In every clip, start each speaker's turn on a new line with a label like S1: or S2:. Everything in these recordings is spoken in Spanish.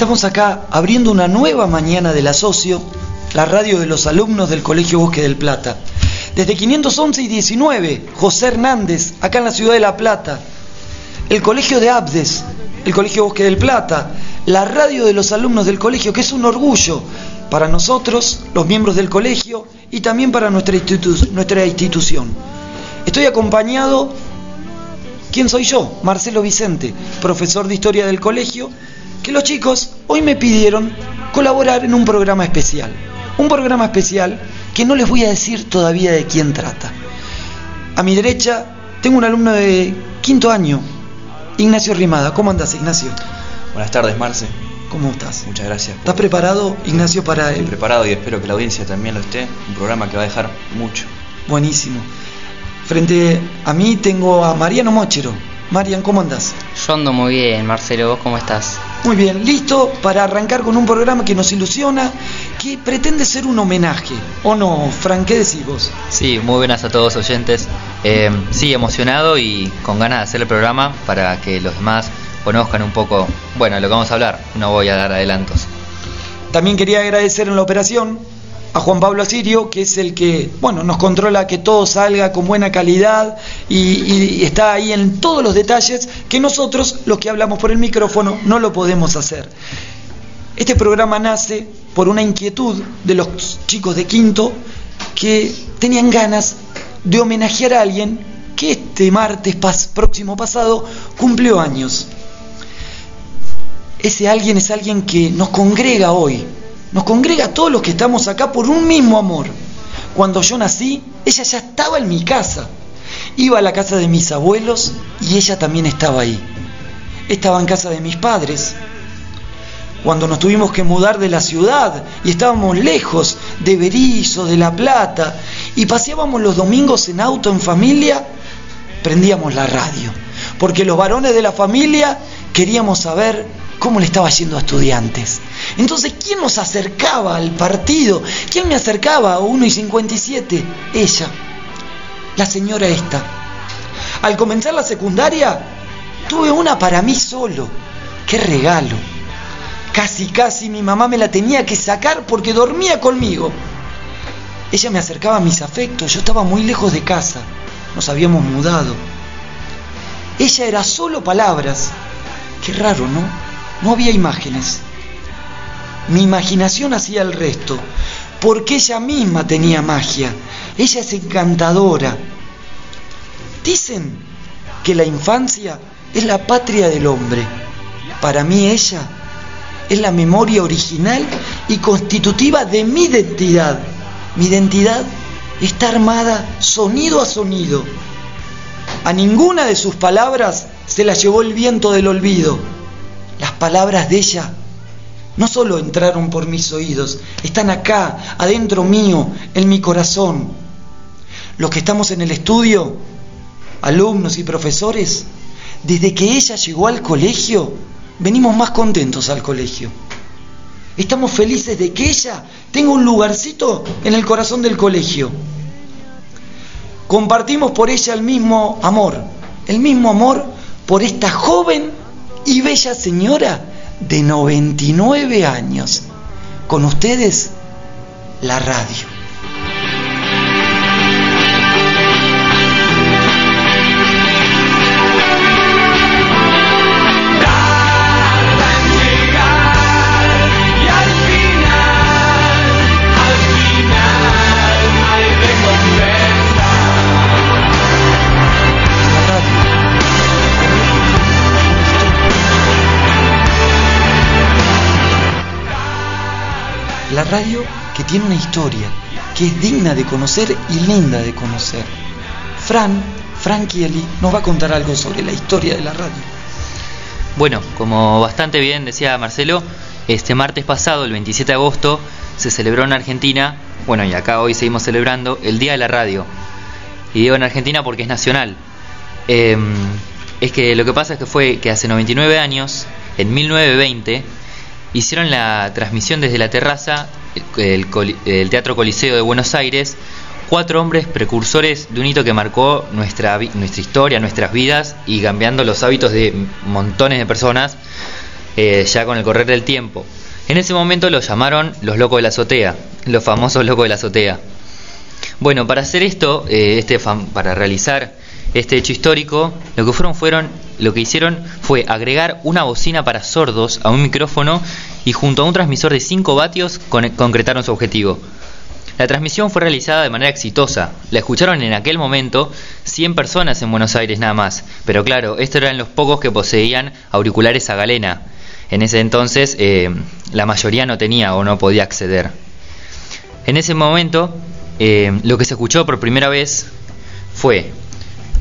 S1: Estamos acá abriendo una nueva mañana del asocio, la radio de los alumnos del Colegio Bosque del Plata. Desde 511 y 19, José Hernández, acá en la ciudad de La Plata. El Colegio de Abdes, el Colegio Bosque del Plata, la radio de los alumnos del colegio, que es un orgullo para nosotros, los miembros del colegio, y también para nuestra, nuestra institución. Estoy acompañado, ¿quién soy yo? Marcelo Vicente, profesor de historia del colegio, que los chicos hoy me pidieron colaborar en un programa especial. Un programa especial que no les voy a decir todavía de quién trata. A mi derecha tengo un alumno de quinto año, Ignacio Rimada. ¿Cómo andas, Ignacio?
S2: Buenas tardes, Marce.
S1: ¿Cómo estás?
S2: Muchas gracias.
S1: ¿Estás preparado, Ignacio, para
S2: Estoy preparado y espero que la audiencia también lo esté. Un programa que va a dejar mucho.
S1: Buenísimo. Frente a mí tengo a Mariano Mochero. Marian, ¿cómo andás?
S3: Yo ando muy bien, Marcelo. ¿Vos cómo estás?
S1: Muy bien, listo para arrancar con un programa que nos ilusiona, que pretende ser un homenaje. ¿O no, Frank? ¿Qué decís vos?
S3: Sí, muy buenas a todos oyentes. Eh, sí, emocionado y con ganas de hacer el programa para que los demás conozcan un poco, bueno, lo que vamos a hablar. No voy a dar adelantos.
S1: También quería agradecer en la operación a Juan Pablo Asirio, que es el que, bueno, nos controla que todo salga con buena calidad y, está ahí en todos los detalles que nosotros, los que hablamos por el micrófono, no lo podemos hacer. Este programa nace por una inquietud de los chicos de quinto que tenían ganas de homenajear a alguien que este martes próximo pasado cumplió años. Ese alguien es alguien que nos congrega hoy, nos congrega a todos los que estamos acá por un mismo amor. Cuando yo nací, ella ya estaba en mi casa. Iba a la casa de mis abuelos y ella también estaba ahí. Estaba en casa de mis padres. Cuando nos tuvimos que mudar de la ciudad y estábamos lejos de Berizo, de La Plata, y paseábamos los domingos en auto en familia, prendíamos la radio. Porque los varones de la familia queríamos saber cómo le estaba yendo a estudiantes. Entonces, ¿quién nos acercaba al partido? ¿Quién me acercaba a 1 y 57? Ella, la señora esta. Al comenzar la secundaria, tuve una para mí solo. ¡Qué regalo! Casi, casi mi mamá me la tenía que sacar porque dormía conmigo. Ella me acercaba a mis afectos, yo estaba muy lejos de casa, nos habíamos mudado. Ella era solo palabras. Qué raro, ¿no? No había imágenes. Mi imaginación hacía el resto, porque ella misma tenía magia. Ella es encantadora. Dicen que la infancia es la patria del hombre. Para mí ella es la memoria original y constitutiva de mi identidad. Mi identidad está armada sonido a sonido. A ninguna de sus palabras se la llevó el viento del olvido. Las palabras de ella no solo entraron por mis oídos, están acá, adentro mío, en mi corazón. Los que estamos en el estudio, alumnos y profesores, desde que ella llegó al colegio, venimos más contentos al colegio. Estamos felices de que ella tenga un lugarcito en el corazón del colegio. Compartimos por ella el mismo amor, el mismo amor por esta joven y bella señora de 99 años. Con ustedes, la radio. Radio que tiene una historia, que es digna de conocer y linda de conocer. Fran, Fran Kieli, nos va a contar algo sobre la historia de la radio.
S3: Bueno, como bastante bien decía Marcelo, este martes pasado, el 27 de agosto, se celebró en Argentina, bueno, y acá hoy seguimos celebrando, el Día de la Radio. Y digo en Argentina porque es nacional. Eh, es que lo que pasa es que fue que hace 99 años, en 1920, hicieron la transmisión desde la terraza el Teatro Coliseo de Buenos Aires, cuatro hombres precursores de un hito que marcó nuestra, nuestra historia, nuestras vidas y cambiando los hábitos de montones de personas. eh, ya con el correr del tiempo. En ese momento lo llamaron los locos de la azotea, los famosos locos de la azotea. Bueno, para hacer esto, eh, este para realizar este hecho histórico, lo que fueron fueron, lo que hicieron fue agregar una bocina para sordos a un micrófono y junto a un transmisor de 5 vatios concretaron su objetivo. La transmisión fue realizada de manera exitosa. La escucharon en aquel momento 100 personas en Buenos Aires nada más. Pero claro, estos eran los pocos que poseían auriculares a galena. En ese entonces eh, la mayoría no tenía o no podía acceder. En ese momento eh, lo que se escuchó por primera vez fue,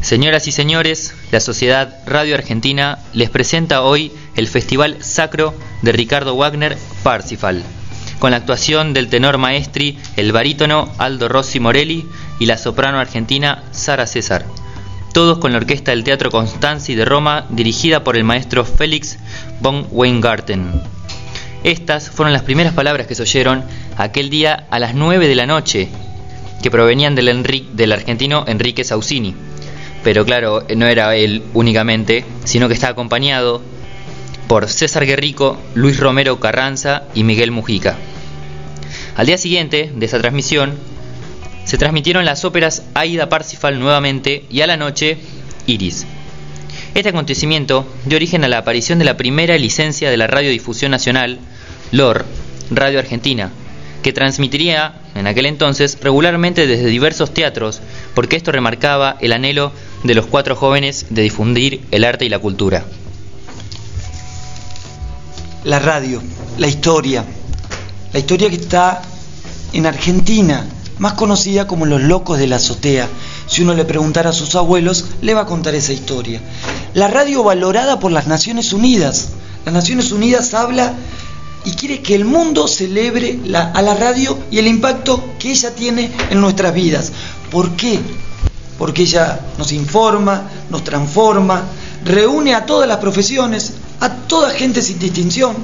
S3: señoras y señores, la Sociedad Radio Argentina les presenta hoy el Festival Sacro de Ricardo Wagner Parsifal con la actuación del tenor maestri, el barítono Aldo Rossi Morelli y la soprano argentina Sara César. Todos con la orquesta del Teatro Constanzi de Roma, dirigida por el maestro Félix von Weingarten. Estas fueron las primeras palabras que se oyeron aquel día a las 9 de la noche, que provenían del, del argentino Enrique Sausini. Pero claro, no era él únicamente, sino que está acompañado por César Guerrico, Luis Romero Carranza y Miguel Mujica. Al día siguiente de esa transmisión, se transmitieron las óperas Aida Parsifal nuevamente y a la noche Iris. Este acontecimiento dio origen a la aparición de la primera licencia de la Radiodifusión Nacional, LOR, Radio Argentina, que transmitiría en aquel entonces regularmente desde diversos teatros, porque esto remarcaba el anhelo de los cuatro jóvenes de difundir el arte y la cultura
S1: la radio, la historia. La historia que está en Argentina, más conocida como Los Locos de la Azotea. Si uno le preguntara a sus abuelos, le va a contar esa historia. La radio valorada por las Naciones Unidas. Las Naciones Unidas habla y quiere que el mundo celebre a la radio y el impacto que ella tiene en nuestras vidas. ¿Por qué? Porque ella nos informa, nos transforma, reúne a todas las profesiones, a toda gente sin distinción.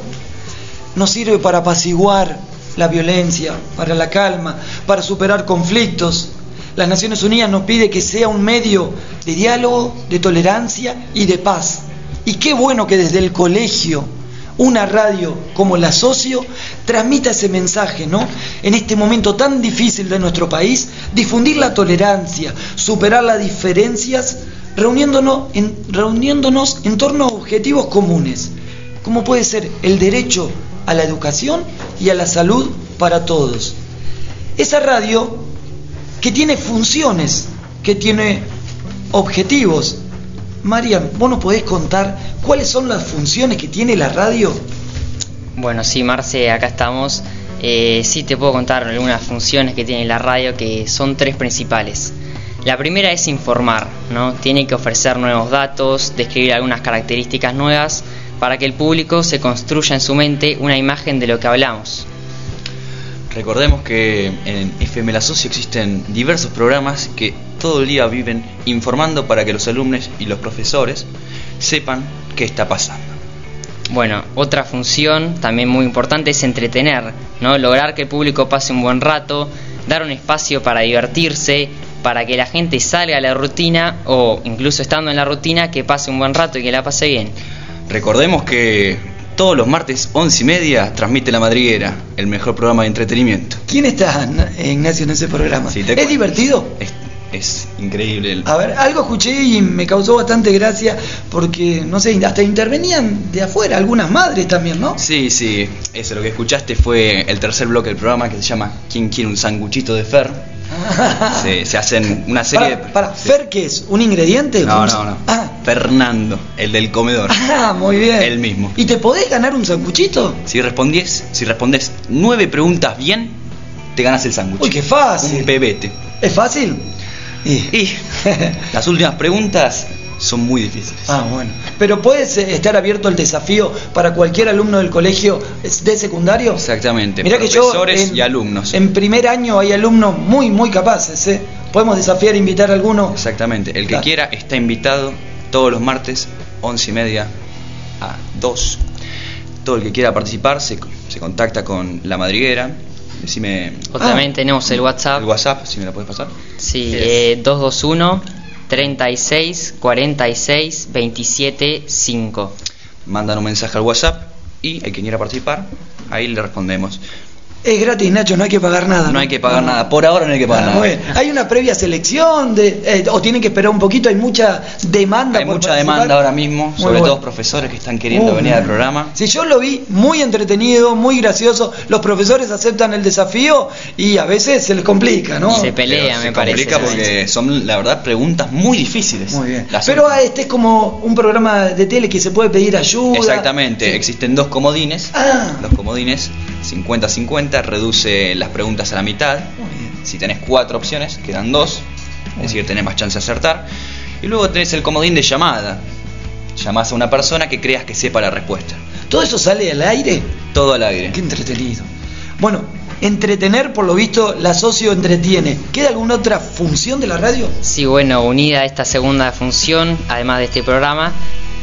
S1: Nos sirve para apaciguar la violencia, para la calma, para superar conflictos. Las Naciones Unidas nos pide que sea un medio de diálogo, de tolerancia y de paz. Y qué bueno que desde el colegio una radio como la Socio transmita ese mensaje, ¿no? En este momento tan difícil de nuestro país, difundir la tolerancia, superar las diferencias reuniéndonos en, reuniéndonos en torno a objetivos comunes, como puede ser el derecho a la educación y a la salud para todos. Esa radio que tiene funciones, que tiene objetivos. Marian, ¿vos nos podés contar cuáles son las funciones que tiene la radio?
S4: Bueno, sí, Marce, acá estamos. Eh, sí te puedo contar algunas funciones que tiene la radio que son tres principales. La primera es informar, ¿no? Tiene que ofrecer nuevos datos, describir algunas características nuevas para que el público se construya en su mente una imagen de lo que hablamos.
S2: Recordemos que en FM La Socio existen diversos programas que todo el día viven informando para que los alumnos y los profesores sepan qué está pasando.
S4: Bueno, otra función también muy importante es entretener, ¿no? Lograr que el público pase un buen rato, dar un espacio para divertirse, para que la gente salga a la rutina o incluso estando en la rutina que pase un buen rato y que la pase bien.
S2: Recordemos que todos los martes 11 y media transmite La Madriguera, el mejor programa de entretenimiento.
S1: ¿Quién está, Ignacio, en ese programa? ¿Es divertido?
S2: Es, increíble.
S1: A ver, algo escuché y me causó bastante gracia porque, no sé, hasta intervenían de afuera algunas madres también, ¿no?
S2: Sí, sí, eso lo que escuchaste fue el tercer bloque del programa que se llama ¿Quién quiere un sanguchito de Fer? se, hacen una serie
S1: de. Para, ¿Fer qué es? ¿Un ingrediente?
S2: No, no, no. Ah. Fernando, el del comedor.
S1: Ah, muy bien.
S2: El mismo.
S1: ¿Y te podés ganar un sanguchito?
S2: Si respondes, si respondes nueve preguntas bien, te ganas el sándwich.
S1: Uy, qué fácil.
S2: Un bebete.
S1: ¿Es fácil?
S2: Y las últimas preguntas son muy difíciles.
S1: Ah, bueno. Pero puedes eh, estar abierto al desafío para cualquier alumno del colegio de secundario.
S2: Exactamente. Mira que yo y alumnos.
S1: En primer año hay alumnos muy muy capaces, ¿eh? Podemos desafiar e invitar a alguno.
S2: Exactamente. El que quiera está invitado todos los martes, once y media a 2. Todo el que quiera participar se, se contacta con la madriguera. Decime.
S4: O también ah. tenemos el WhatsApp.
S2: El WhatsApp, si me la puedes pasar.
S4: Sí, eh, 221 36 46 27 5.
S2: Mandan un mensaje al WhatsApp y el que quiera participar, ahí le respondemos.
S1: Es gratis, Nacho, no hay que pagar nada.
S2: No hay que pagar nada, por ahora no hay que pagar
S1: Ah,
S2: nada.
S1: bueno. Hay una previa selección de, eh, o tienen que esperar un poquito, hay mucha demanda.
S2: Hay
S1: por
S2: mucha
S1: participar.
S2: demanda ahora mismo,
S1: Muy
S2: sobre
S1: bueno.
S2: todo profesores que están queriendo venir al programa.
S1: Sí, yo lo vi muy entretenido, muy gracioso. Los profesores aceptan el desafío y a veces se les complica, ¿no?
S4: Se pelea,
S2: Pero
S4: me
S2: se
S4: parece.
S2: complica
S4: también.
S2: porque son, la verdad, preguntas muy difíciles.
S1: Muy bien.
S2: Las-
S1: Pero ah, este es como un programa de tele que se puede pedir ayuda.
S2: Exactamente,
S1: Sí.
S2: existen dos comodines.
S1: Ah.
S2: Los comodines 50-50 reduce las preguntas a la mitad.
S1: Muy bien.
S2: Si tenés cuatro opciones, quedan dos. Es decir, tenés más chance de acertar. Y luego tenés el comodín de llamada. Llamás a una persona que creas que sepa la respuesta.
S1: ¿Todo eso sale al aire?
S2: Todo al aire.
S1: Qué entretenido. Bueno, entretener, por lo visto, la socio entretiene. ¿Queda alguna otra función de la radio?
S4: Sí, bueno, unida a esta segunda función, además de este programa,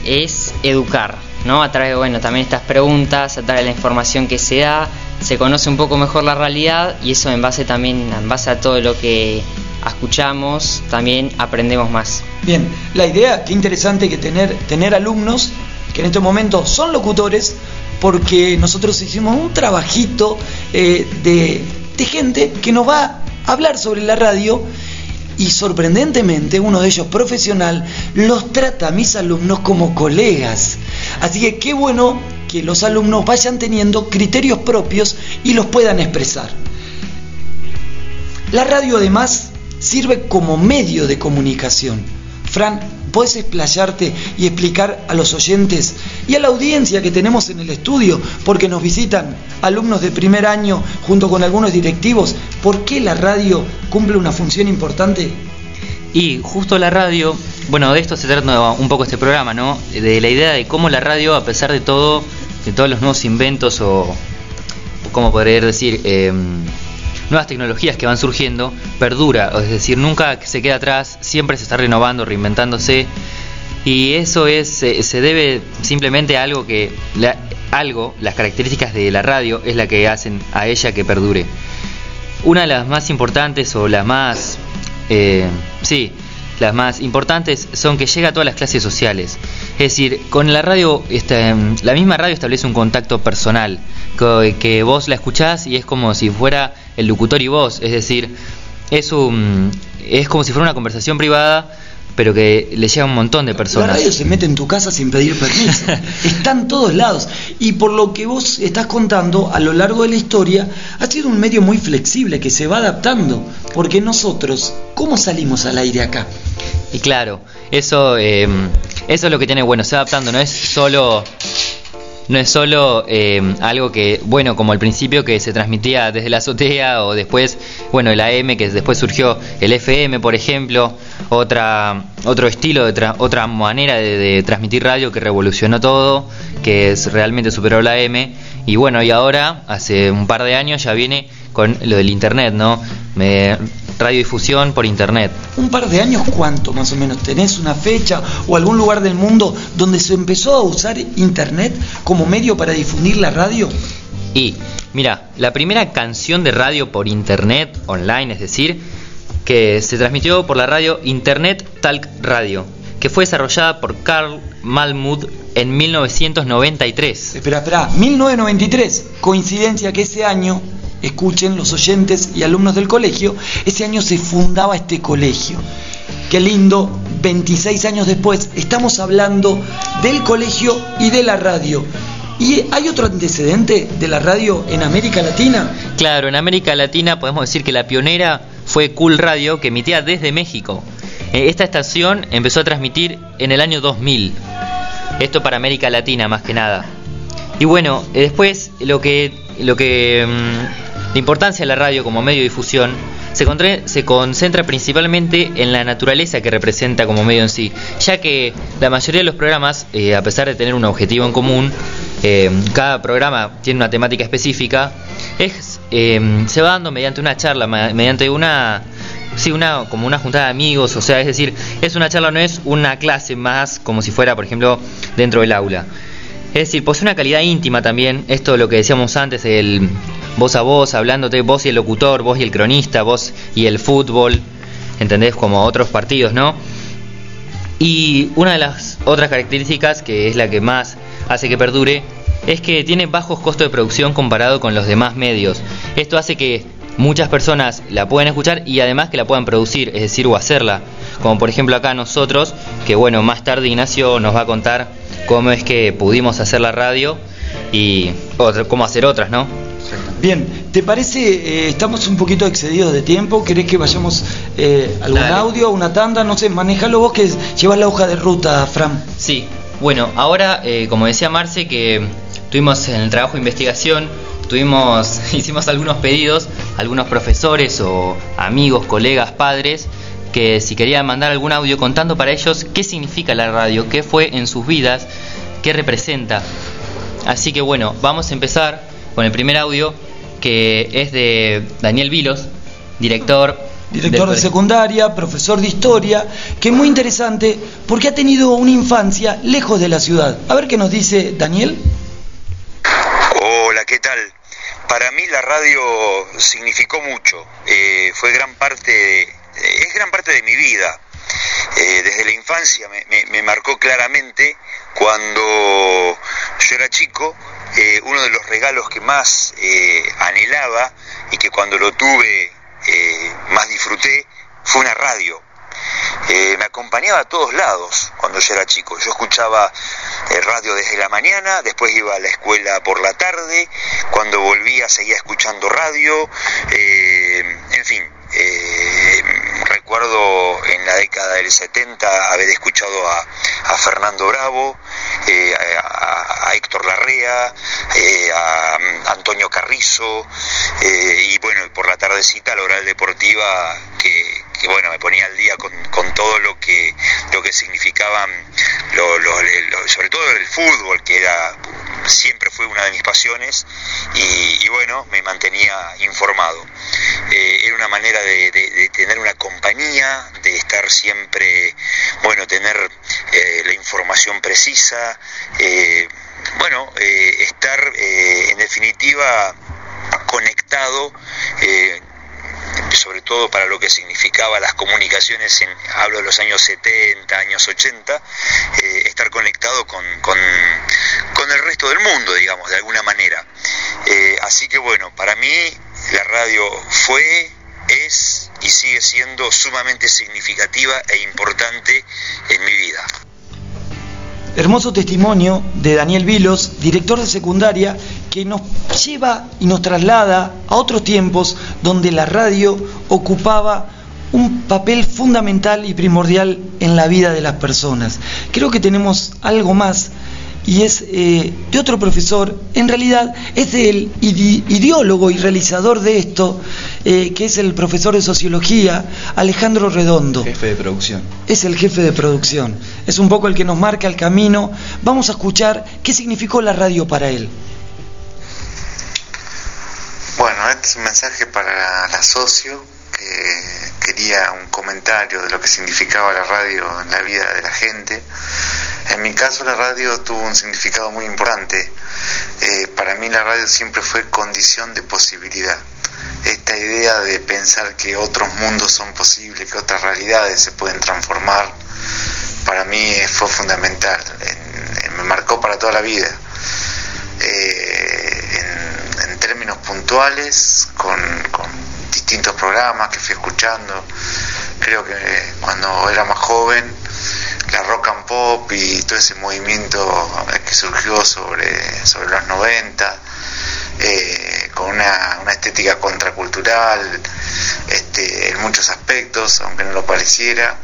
S4: es educar, ¿no? A través de, bueno, también estas preguntas, a través de la información que se da, se conoce un poco mejor la realidad y eso en base también, en base a todo lo que escuchamos, también aprendemos más.
S1: Bien, la idea, qué interesante que tener, tener alumnos que en este momento son locutores, porque nosotros hicimos un trabajito eh, de, de gente que nos va a hablar sobre la radio y sorprendentemente uno de ellos profesional los trata a mis alumnos como colegas. Así que qué bueno que los alumnos vayan teniendo criterios propios y los puedan expresar. La radio además sirve como medio de comunicación. Fran, ¿puedes explayarte y explicar a los oyentes y a la audiencia que tenemos en el estudio, porque nos visitan alumnos de primer año junto con algunos directivos, por qué la radio cumple una función importante?
S3: Y justo la radio, bueno, de esto se trata un poco este programa, ¿no? De la idea de cómo la radio, a pesar de todo, de todos los nuevos inventos o, ¿cómo podría decir? Eh, nuevas tecnologías que van surgiendo, perdura, es decir, nunca se queda atrás, siempre se está renovando, reinventándose. Y eso es se debe simplemente a algo que la- algo, las características de la radio es la que hacen a ella que perdure. Una de las más importantes o las más eh, sí, las más importantes son que llega a todas las clases sociales. Es decir, con la radio, este, la misma radio establece un contacto personal, co- que vos la escuchás y es como si fuera el locutor y vos, es decir, es un es como si fuera una conversación privada, pero que le llega a un montón de
S1: La
S3: personas.
S1: radio se mete en tu casa sin pedir permiso. Está en todos lados. Y por lo que vos estás contando, a lo largo de la historia, ha sido un medio muy flexible que se va adaptando. Porque nosotros, ¿cómo salimos al aire acá?
S3: Y claro, eso, eh, eso es lo que tiene bueno, se va adaptando, no es solo, no es solo eh, algo que, bueno, como al principio que se transmitía desde la azotea o después, bueno, el AM que después surgió el FM, por ejemplo, otra, otro estilo, de tra- otra manera de, de transmitir radio que revolucionó todo, que es realmente superó la AM. Y bueno, y ahora, hace un par de años ya viene con lo del Internet, ¿no? Me- radiodifusión por Internet.
S1: Un par de años, ¿cuánto más o menos? ¿Tenés una fecha o algún lugar del mundo donde se empezó a usar Internet como medio para difundir la radio?
S3: Y mira, la primera canción de radio por internet, online, es decir, que se transmitió por la radio Internet Talk Radio, que fue desarrollada por Carl Malmuth en 1993.
S1: Espera, espera, 1993, coincidencia que ese año, escuchen los oyentes y alumnos del colegio, ese año se fundaba este colegio. Qué lindo, 26 años después, estamos hablando del colegio y de la radio. ¿Y hay otro antecedente de la radio en América Latina?
S3: Claro, en América Latina podemos decir que la pionera fue Cool Radio, que emitía desde México. Eh, Esta estación empezó a transmitir en el año 2000. Esto para América Latina más que nada. Y bueno, eh, después lo que, lo que mm, la importancia de la radio como medio de difusión se, se concentra principalmente en la naturaleza que representa como medio en sí, ya que la mayoría de los programas, eh, a pesar de tener un objetivo en común, eh, cada programa tiene una temática específica, es, eh, se va dando mediante una charla, mediante una Sí, una, como una juntada de amigos, o sea, es decir, es una charla, no es una clase más como si fuera, por ejemplo, dentro del aula. Es decir, posee una calidad íntima también, esto lo que decíamos antes, el voz a voz, hablándote, vos y el locutor, vos y el cronista, vos y el fútbol, ¿entendés? Como otros partidos, ¿no? Y una de las otras características, que es la que más hace que perdure, es que tiene bajos costos de producción comparado con los demás medios. Esto hace que muchas personas la puedan escuchar y además que la puedan producir, es decir, o hacerla. Como por ejemplo acá nosotros, que bueno, más tarde Ignacio nos va a contar cómo es que pudimos hacer la radio y cómo hacer otras, ¿no?
S1: Bien, ¿te parece, eh, estamos un poquito excedidos de tiempo? ¿Querés que vayamos eh, algún audio, una tanda? No sé, manejalo vos que llevas la hoja de ruta, Fran.
S3: Sí, bueno, ahora, eh, como decía Marce, que tuvimos en el trabajo de investigación, tuvimos, hicimos algunos pedidos, algunos profesores o amigos, colegas, padres, que si querían mandar algún audio contando para ellos qué significa la radio, qué fue en sus vidas, qué representa. Así que bueno, vamos a empezar con el primer audio que es de Daniel Vilos, director.
S1: Director de secundaria, profesor de historia, que es muy interesante porque ha tenido una infancia lejos de la ciudad. A ver qué nos dice Daniel.
S5: Hola, ¿qué tal? Para mí la radio significó mucho, eh, fue gran parte, es gran parte de mi vida. Eh, desde la infancia me marcó claramente cuando yo era chico eh, uno de los regalos que más eh, anhelaba y que cuando lo tuve eh, más disfruté fue una radio. me acompañaba a todos lados cuando yo era chico. Yo escuchaba radio desde la mañana, después iba a la escuela por la tarde, cuando volvía seguía escuchando radio, en fin, recuerdo en la década del 70 haber escuchado a, Fernando Bravo, eh, a, Héctor Larrea, eh, a, Antonio Carrizo, eh, y bueno, por la tardecita la oral deportiva que, bueno, me ponía al día con, todo lo que, lo que significaban, sobre todo el fútbol, que era siempre fue una de mis pasiones, y, bueno, me mantenía informado. era una manera de tener una compañía de estar siempre, bueno, tener eh, la información precisa, eh, bueno, eh, estar en definitiva conectado todo para lo que significaba las comunicaciones, en, hablo de los años 70, años 80, estar conectado con, con, el resto del mundo, digamos, de alguna manera. así que bueno, para mí la radio fue, es y sigue siendo sumamente significativa e importante en mi vida.
S1: Hermoso testimonio de Daniel Vilos, director de secundaria, que nos lleva y nos traslada a otros tiempos donde la radio ocupaba un papel fundamental y primordial en la vida de las personas. Creo que tenemos algo más y es eh, de otro profesor, en realidad es del ideólogo y realizador de esto, eh, que es el profesor de sociología, Alejandro Redondo.
S2: Jefe de producción.
S1: Es el jefe de producción, es un poco el que nos marca el camino. Vamos a escuchar qué significó la radio para él.
S6: Bueno, este es un mensaje para la socio que quería un comentario de lo que significaba la radio en la vida de la gente en mi caso la radio tuvo un significado muy importante. Eh, para mí la radio siempre fue condición de posibilidad. Esta idea de pensar que otros mundos son posibles, que otras realidades se pueden transformar, para mí fue fundamental. me marcó para toda la vida. Eh, términos puntuales, con, distintos programas que fui escuchando. Creo que cuando era más joven la rock and pop y todo ese movimiento que surgió sobre, sobre los 90, eh, con una, estética contracultural este, en muchos aspectos, aunque no lo pareciera,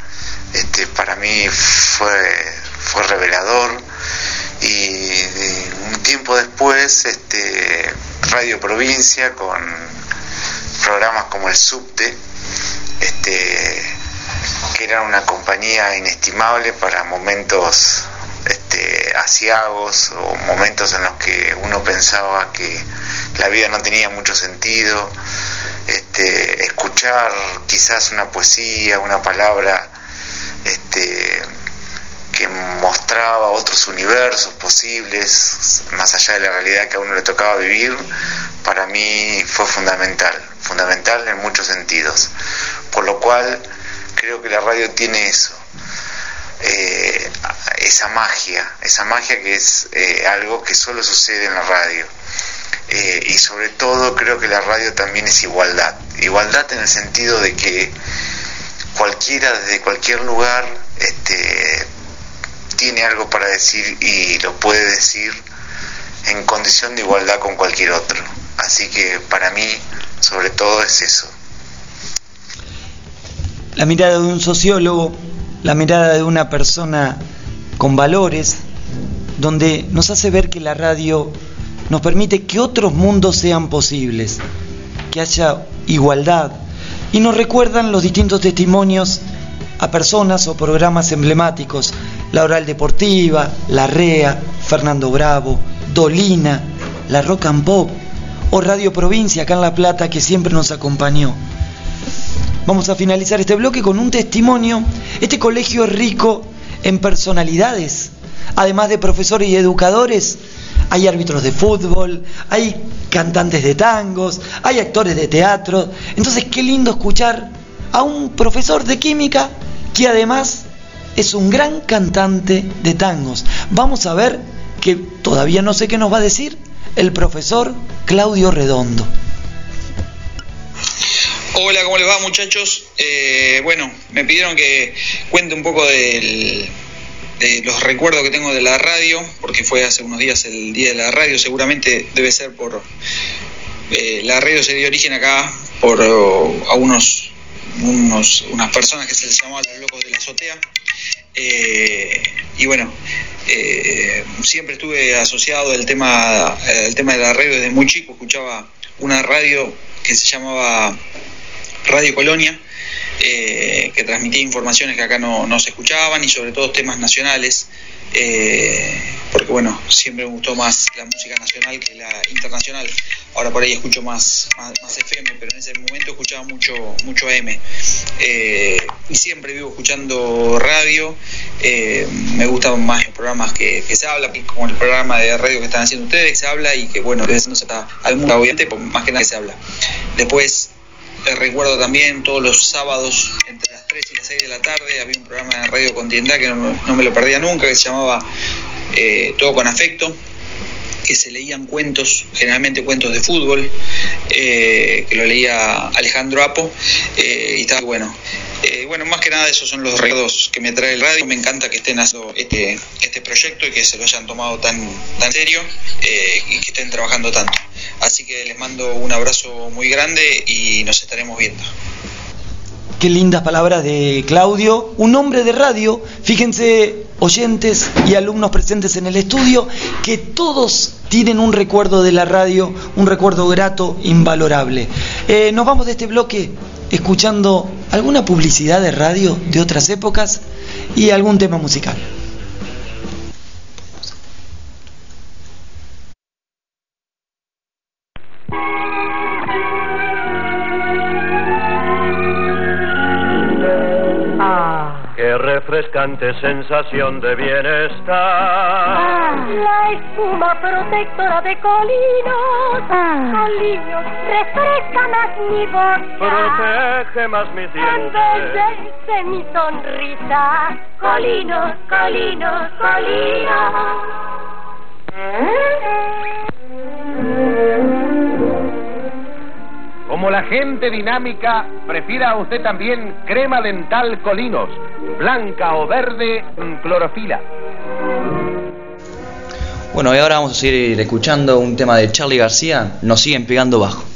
S6: este, para mí fue, fue revelador y, un tiempo después este, Radio Provincia con programas como el Subte, este, que era una compañía inestimable para momentos este, asiagos o momentos en los que uno pensaba que la vida no tenía mucho sentido. Este, escuchar quizás una poesía, una palabra este, que mostraba otros universos posibles, más allá de la realidad que a uno le tocaba vivir, para mí fue fundamental, fundamental en muchos sentidos. Por lo cual creo que la radio tiene eso. Eh, esa magia, esa magia que es eh, algo que solo sucede en la radio. Eh, y sobre todo creo que la radio también es igualdad. Igualdad en el sentido de que cualquiera desde cualquier lugar este, tiene algo para decir y lo puede decir en condición de igualdad con cualquier otro. Así que para mí sobre todo es eso.
S1: La mirada de un sociólogo, la mirada de una persona con valores, donde nos hace ver que la radio nos permite que otros mundos sean posibles, que haya igualdad, y nos recuerdan los distintos testimonios a personas o programas emblemáticos, la Oral Deportiva, La Rea, Fernando Bravo, Dolina, La Rock and Pop o Radio Provincia acá en La Plata que siempre nos acompañó. Vamos a finalizar este bloque con un testimonio. Este colegio es rico en personalidades, además de profesores y educadores. Hay árbitros de fútbol, hay cantantes de tangos, hay actores de teatro. Entonces, qué lindo escuchar a un profesor de química que además es un gran cantante de tangos. Vamos a ver que todavía no sé qué nos va a decir el profesor Claudio Redondo.
S7: Hola, ¿cómo les va muchachos? Eh, bueno, me pidieron que cuente un poco de los recuerdos que tengo de la radio, porque fue hace unos días el día de la radio, seguramente debe ser por... Eh, la radio se dio origen acá por a unos, unas personas que se les llamaban los locos de la azotea. Eh, y bueno, siempre estuve asociado al tema, al tema de la radio desde muy chico, escuchaba una radio que se llamaba Radio Colonia, eh, que transmitía informaciones que acá no, se escuchaban y sobre todo temas nacionales, eh, porque bueno, siempre me gustó más la música nacional que la internacional. Ahora por ahí escucho más, más, FM, pero en ese momento escuchaba mucho, mucho AM. Eh, y siempre vivo escuchando radio. me gustan más los programas que, se habla, como el programa de radio que están haciendo ustedes, que se habla y que bueno, no se está al mundo, obviamente, más que nada que se habla. Después recuerdo también todos los sábados entre las 3 y las 6 de la tarde había un programa de radio con tienda que no, me lo perdía nunca, que se llamaba eh, Todo con Afecto, que se leían cuentos, generalmente cuentos de fútbol, eh, que lo leía Alejandro Apo, eh, y estaba bueno. bueno, más que nada esos son los recuerdos que me trae el radio. Me encanta que estén haciendo este, este proyecto y que se lo hayan tomado tan, tan serio y que estén trabajando tanto. Así que les mando un abrazo muy grande y nos estaremos viendo.
S1: Qué lindas palabras de Claudio, un hombre de radio, fíjense oyentes y alumnos presentes en el estudio, que todos tienen un recuerdo de la radio, un recuerdo grato, invalorable. Eh, nos vamos de este bloque escuchando alguna publicidad de radio de otras épocas y algún tema musical.
S8: Refrescante sensación de bienestar.
S9: la espuma protectora de colinos, ah. colinos, refresca más mi boca.
S8: Protege más mis dientes.
S9: Embellece mi sonrisa. Colinos, colinos, colinos.
S10: Como la gente dinámica, prefiera usted también crema dental Colinos, blanca o verde, clorofila.
S2: Bueno, y ahora vamos a seguir escuchando un tema de Charlie García, nos siguen pegando bajo.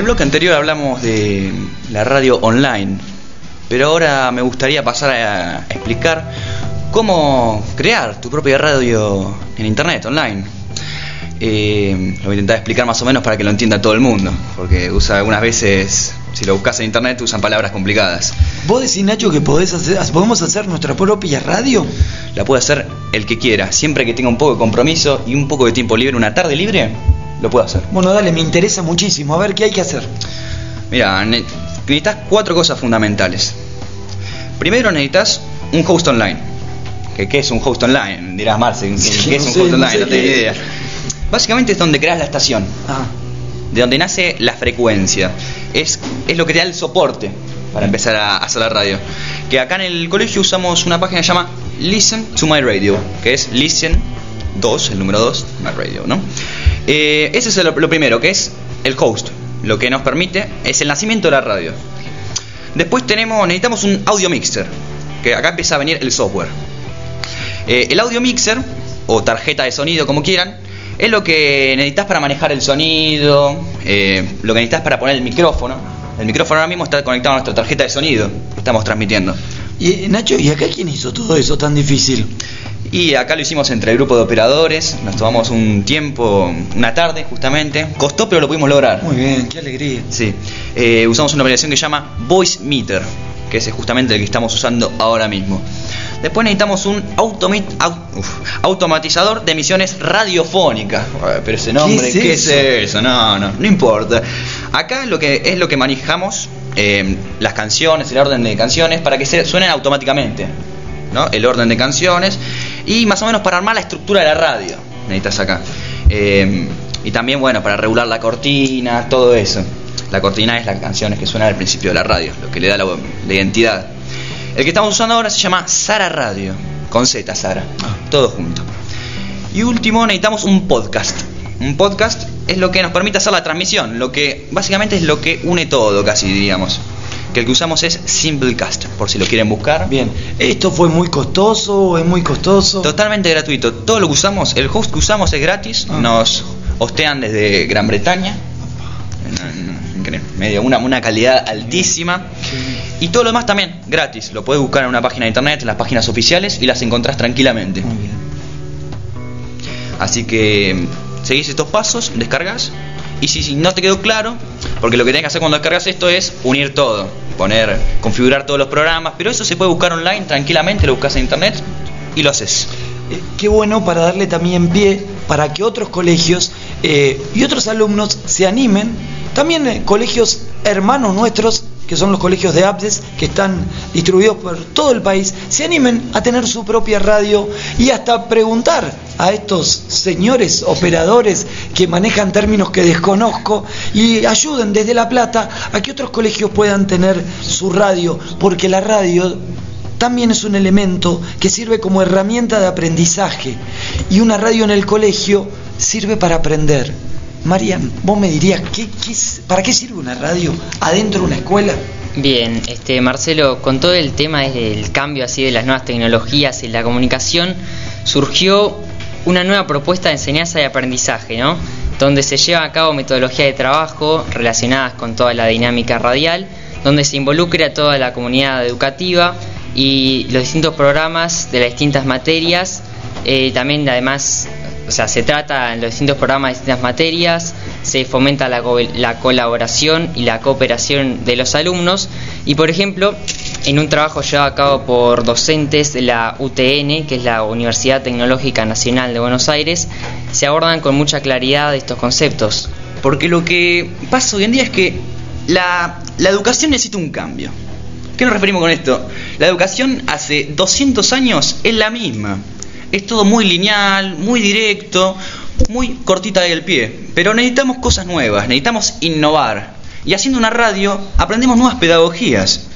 S2: El bloque anterior hablamos de la radio online, pero ahora me gustaría pasar a explicar cómo crear tu propia radio en internet, online. Eh, lo voy a intentar explicar más o menos para que lo entienda todo el mundo, porque usa algunas veces, si lo buscas en internet, usan palabras complicadas.
S1: ¿Vos decís, Nacho, que podés hacer, podemos hacer nuestra propia radio?
S2: La puede hacer el que quiera, siempre que tenga un poco de compromiso y un poco de tiempo libre, una tarde libre, lo puede hacer.
S1: Bueno, dale, me interesa muchísimo. A ver, ¿qué hay que hacer?
S2: Mira, ne- necesitas cuatro cosas fundamentales. Primero necesitas un host online. ¿Qué, qué es un host online? Dirás, Marce, ¿qué,
S1: Sí,
S2: es
S1: no
S2: un host
S1: no
S2: online?
S1: sé
S2: No, tengo idea. Básicamente es donde creas la estación,
S1: Ah,
S2: de donde nace la frecuencia. Es, es lo que te da el soporte para empezar a hacer la radio. Que acá en el colegio usamos una página que se llama Listen to My Radio, que es Listen 2, el número 2, My Radio, ¿no? Eh, ese es lo, primero, que es el host. Lo que nos permite es el nacimiento de la radio. Después tenemos, necesitamos un audio mixer, que acá empieza a venir el software. Eh, el audio mixer, o tarjeta de sonido, como quieran, es lo que necesitas para manejar el sonido, eh, lo que necesitas para poner el micrófono. El micrófono ahora mismo está conectado a nuestra tarjeta de sonido que estamos transmitiendo.
S1: y Nacho, ¿y acá quién hizo todo eso tan difícil?
S2: Y acá lo hicimos entre el grupo de operadores, nos tomamos un tiempo, una tarde justamente. Costó, pero lo pudimos lograr.
S1: Muy bien, qué alegría.
S2: Sí, Eh, usamos una operación que se llama Voice Meter, que es justamente el que estamos usando ahora mismo. Después necesitamos un automi- au- uf, automatizador de emisiones radiofónicas. Pero ese nombre,
S1: es
S2: ¿qué es
S1: eso?
S2: eso? No, no, no importa. Acá lo que es lo que manejamos eh, las canciones, el orden de canciones, para que se suenen automáticamente. ¿no? El orden de canciones y más o menos para armar la estructura de la radio. Necesitas acá. Eh, y también, bueno, para regular la cortina, todo eso. La cortina es las canciones que suenan al principio de la radio, lo que le da la, la identidad. El que estamos usando ahora se llama Sara Radio, con Z, Sara, todo junto. Y último, necesitamos un podcast. Un podcast es lo que nos permite hacer la transmisión, lo que básicamente es lo que une todo, casi diríamos. Que el que usamos es Simplecast, por si lo quieren buscar.
S1: Bien, ¿esto fue muy costoso? ¿Es muy costoso?
S2: Totalmente gratuito. Todo lo que usamos, el host que usamos es gratis.
S1: Ah.
S2: Nos hostean desde Gran Bretaña. Medio, una, una calidad altísima. Y todo lo demás también, gratis. Lo puedes buscar en una página de internet, en las páginas oficiales, y las encontrás tranquilamente.
S1: Muy bien.
S2: Así que seguís estos pasos, descargas. Y si, si no te quedó claro, porque lo que tenés que hacer cuando descargas esto es unir todo, poner, configurar todos los programas, pero eso se puede buscar online tranquilamente, lo buscas en internet y lo haces.
S1: Eh, qué bueno para darle también pie para que otros colegios eh, y otros alumnos se animen, también eh, colegios hermanos nuestros, que son los colegios de APDES, que están distribuidos por todo el país, se animen a tener su propia radio y hasta preguntar a estos señores operadores que manejan términos que desconozco y ayuden desde La Plata a que otros colegios puedan tener su radio, porque la radio también es un elemento que sirve como herramienta de aprendizaje y una radio en el colegio sirve para aprender. Marian, vos me dirías, ¿qué, ¿para qué sirve una radio adentro de una escuela?
S4: Bien, este Marcelo, con todo el tema del cambio así de las nuevas tecnologías y la comunicación, surgió una nueva propuesta de enseñanza y aprendizaje, ¿no? Donde se lleva a cabo metodología de trabajo relacionadas con toda la dinámica radial, donde se involucra a toda la comunidad educativa y los distintos programas de las distintas materias. Eh, también además, o sea, se trata en los distintos programas de distintas materias, se fomenta la, la colaboración y la cooperación de los alumnos y por ejemplo, en un trabajo llevado a cabo por docentes de la UTN, que es la Universidad Tecnológica Nacional de Buenos Aires, se abordan con mucha claridad estos conceptos.
S2: Porque lo que pasa hoy en día es que la, la educación necesita un cambio. ¿Qué nos referimos con esto? La educación hace 200 años es la misma. Es todo muy lineal, muy directo, muy cortita del pie. Pero necesitamos cosas nuevas, necesitamos innovar. Y haciendo una radio aprendemos nuevas pedagogías.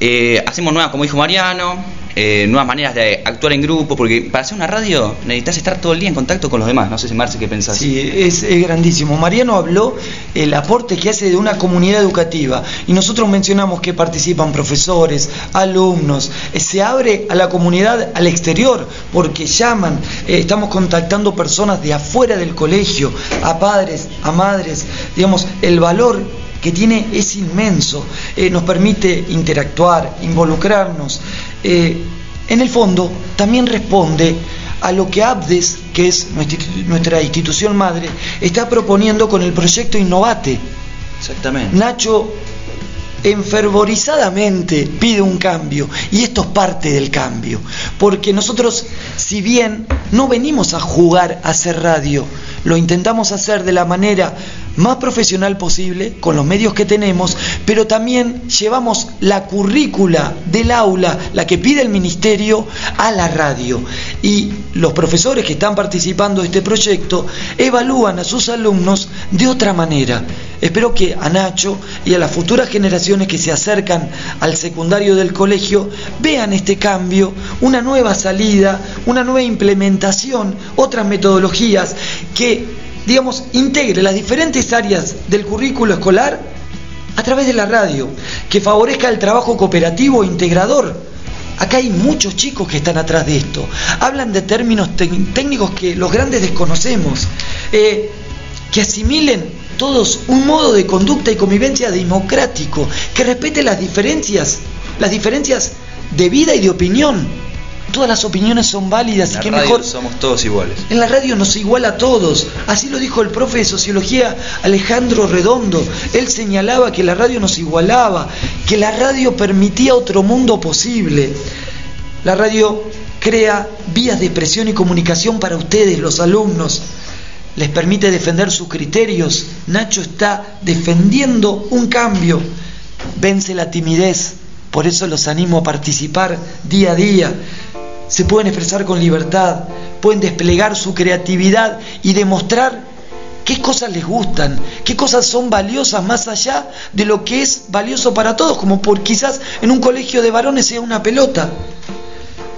S2: Eh, hacemos nuevas, como dijo Mariano, eh, nuevas maneras de actuar en grupo, porque para hacer una radio necesitas estar todo el día en contacto con los demás. No sé si Marce, ¿qué pensás?
S1: Sí, es, es grandísimo. Mariano habló el aporte que hace de una comunidad educativa y nosotros mencionamos que participan profesores, alumnos, eh, se abre a la comunidad al exterior porque llaman, eh, estamos contactando personas de afuera del colegio, a padres, a madres, digamos, el valor que tiene es inmenso, nos permite interactuar, involucrarnos. Eh, en el fondo, también responde a lo que ABDES, que es nuestra institu- nuestra institución madre, está proponiendo con el proyecto Innovate.
S2: Exactamente.
S1: Nacho enfervorizadamente pide un cambio y esto es parte del cambio, porque nosotros, si bien no venimos a jugar a hacer radio, lo intentamos hacer de la manera más profesional posible, con los medios que tenemos, pero también llevamos la currícula del aula, la que pide el ministerio, a la radio. Y los profesores que están participando de este proyecto evalúan a sus alumnos de otra manera. Espero que a Nacho y a las futuras generaciones que se acercan al secundario del colegio vean este cambio, una nueva salida, una nueva implementación, otras metodologías que digamos, integre las diferentes áreas del currículo escolar a través de la radio, que favorezca el trabajo cooperativo e integrador. Acá hay muchos chicos que están atrás de esto. Hablan de términos técnicos que los grandes desconocemos. Eh, que asimilen todos un modo de conducta y convivencia democrático, que respete las diferencias, las diferencias de vida y de opinión. Todas las opiniones son válidas
S2: la
S1: que
S2: radio
S1: mejor
S2: somos todos iguales.
S1: en la radio nos iguala a todos. Así lo dijo el profe de sociología Alejandro Redondo. Él señalaba que la radio nos igualaba, que la radio permitía otro mundo posible. La radio crea vías de expresión y comunicación para ustedes, los alumnos. Les permite defender sus criterios. Nacho está defendiendo un cambio. Vence la timidez. Por eso los animo a participar día a día se pueden expresar con libertad, pueden desplegar su creatividad y demostrar qué cosas les gustan, qué cosas son valiosas más allá de lo que es valioso para todos, como por quizás en un colegio de varones sea una pelota.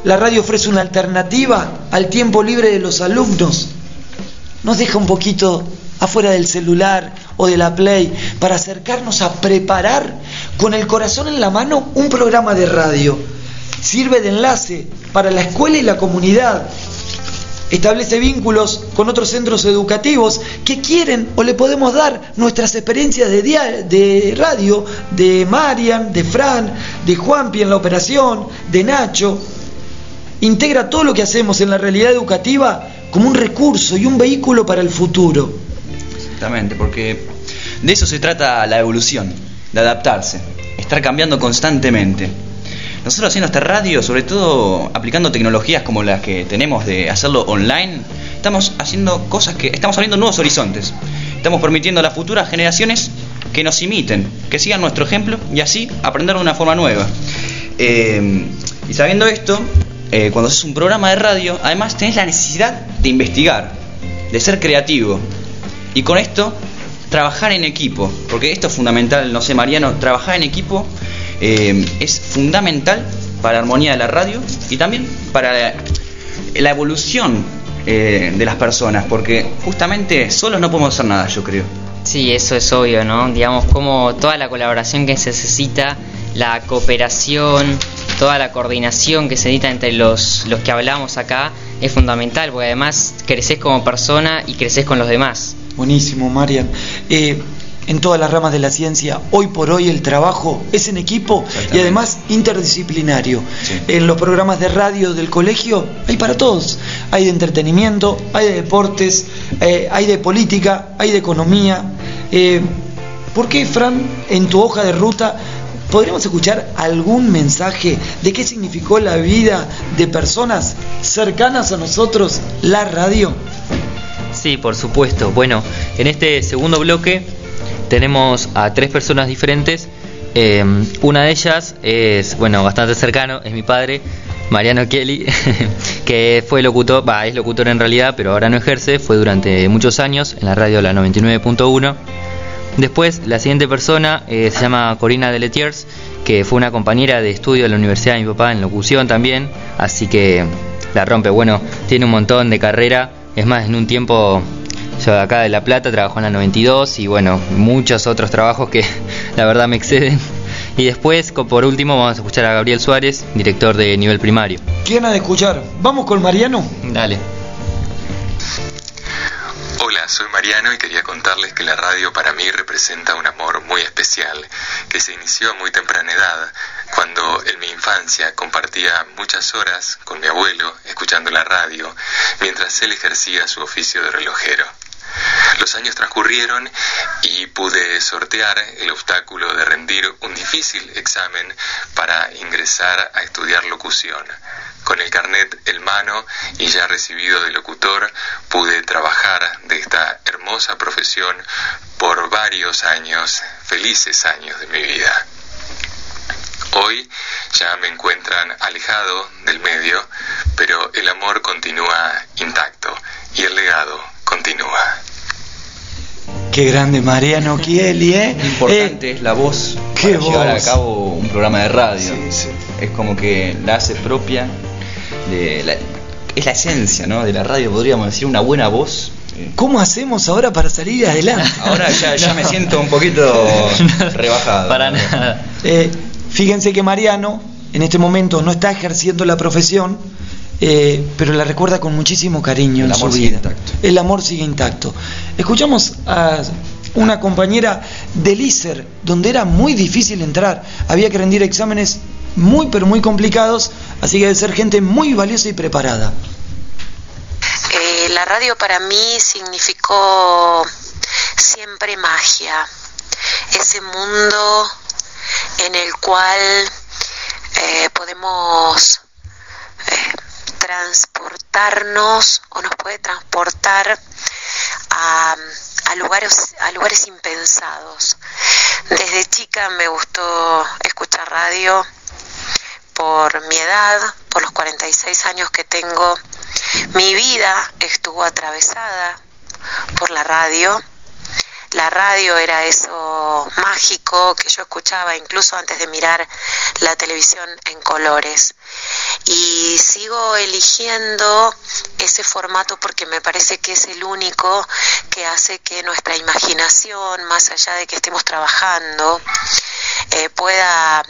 S1: La radio ofrece una alternativa al tiempo libre de los alumnos. Nos deja un poquito afuera del celular o de la play para acercarnos a preparar con el corazón en la mano un programa de radio sirve de enlace para la escuela y la comunidad. Establece vínculos con otros centros educativos que quieren o le podemos dar nuestras experiencias de, radio, de Marian, de Fran, de Juanpi en la operación, de Nacho. Integra todo lo que hacemos en la realidad educativa como un recurso y un vehículo para el futuro.
S2: Exactamente, porque de eso se trata la evolución, de adaptarse, estar cambiando constantemente. Nosotros haciendo esta radio, sobre todo aplicando tecnologías como las que tenemos de hacerlo online, estamos haciendo cosas que estamos abriendo nuevos horizontes. Estamos permitiendo a las futuras generaciones que nos imiten, que sigan nuestro ejemplo y así aprender de una forma nueva. Eh, y sabiendo esto, eh, cuando haces un programa de radio, además tenés la necesidad de investigar, de ser creativo. Y con esto, trabajar en equipo, porque esto es fundamental, no sé, Mariano, trabajar en equipo eh, es fundamental para la armonía de la radio y también para la, la evolución eh, de las personas, porque justamente solos no podemos hacer nada, yo creo.
S4: Sí, eso es obvio, ¿no? Digamos, como toda la colaboración que se necesita, la cooperación, toda la coordinación que se necesita entre los, los que hablamos acá es fundamental, porque además creces como persona y creces con los demás.
S1: Buenísimo, Marian. Eh, en todas las ramas de la ciencia, hoy por hoy el trabajo es en equipo y además interdisciplinario. En los programas de radio del colegio hay para todos. Hay de entretenimiento, hay de deportes, eh, hay de política, hay de economía. Eh, ¿Por qué, Fran, en tu hoja de ruta podríamos escuchar algún mensaje de qué significó la vida de personas cercanas a nosotros la radio?
S3: Sí, por supuesto. Bueno, en este segundo bloque tenemos a tres personas diferentes. Eh, una de ellas es, bueno, bastante cercano, es mi padre, Mariano Kelly, que fue locutor, va, es locutor en realidad, pero ahora no ejerce, fue durante muchos años en la radio La 99.1. Después, la siguiente persona eh, se llama Corina Deletiers, que fue una compañera de estudio de la universidad de mi papá en locución también, así que la rompe. Bueno, tiene un montón de carrera, es más, en un tiempo yo de acá de La Plata trabajó en la 92 y bueno, muchos otros trabajos que la verdad me exceden. Y después, por último, vamos a escuchar a Gabriel Suárez, director de nivel primario.
S1: ¿Quién ha de escuchar? ¿Vamos con Mariano?
S3: Dale.
S11: Hola, soy Mariano y quería contarles que la radio para mí representa un amor muy especial, que se inició a muy temprana edad, cuando en mi infancia compartía muchas horas con mi abuelo escuchando la radio, mientras él ejercía su oficio de relojero. Los años transcurrieron y pude sortear el obstáculo de rendir un difícil examen para ingresar a estudiar locución. Con el carnet en mano y ya recibido de locutor, pude trabajar de esta hermosa profesión por varios años, felices años de mi vida. Hoy ya me encuentran alejado del medio, pero el amor continúa intacto y el legado continúa.
S1: Qué grande Mariano Chieli, ¿eh?
S2: Lo importante es la voz
S1: qué
S2: para llevar a
S1: voz.
S2: cabo un programa de radio. Es como que la hace propia de la- es la esencia, ¿no? De la radio, podríamos decir, una buena voz.
S1: ¿Cómo hacemos ahora para salir adelante?
S2: Ahora ya, ya me siento un poquito rebajado.
S3: Para nada.
S1: Eh, fíjense que Mariano en este momento no está ejerciendo la profesión, eh, pero la recuerda con muchísimo cariño
S2: El
S1: en
S2: amor
S1: su
S2: sigue
S1: vida.
S2: intacto.
S1: El amor sigue intacto. Escuchamos a una compañera del ISER, donde era muy difícil entrar. Había que rendir exámenes muy, pero muy complicados, así que debe ser gente muy valiosa y preparada.
S12: Eh, la radio para mí significó siempre magia, ese mundo en el cual eh, podemos eh, transportarnos o nos puede transportar a, a lugares a lugares impensados. Desde chica me gustó escuchar radio por mi edad, por los 46 años que tengo. Mi vida estuvo atravesada por la radio. La radio era eso mágico que yo escuchaba incluso antes de mirar la televisión en colores. Y sigo eligiendo ese formato porque me parece que es el único que hace que nuestra imaginación, más allá de que estemos trabajando, eh, pueda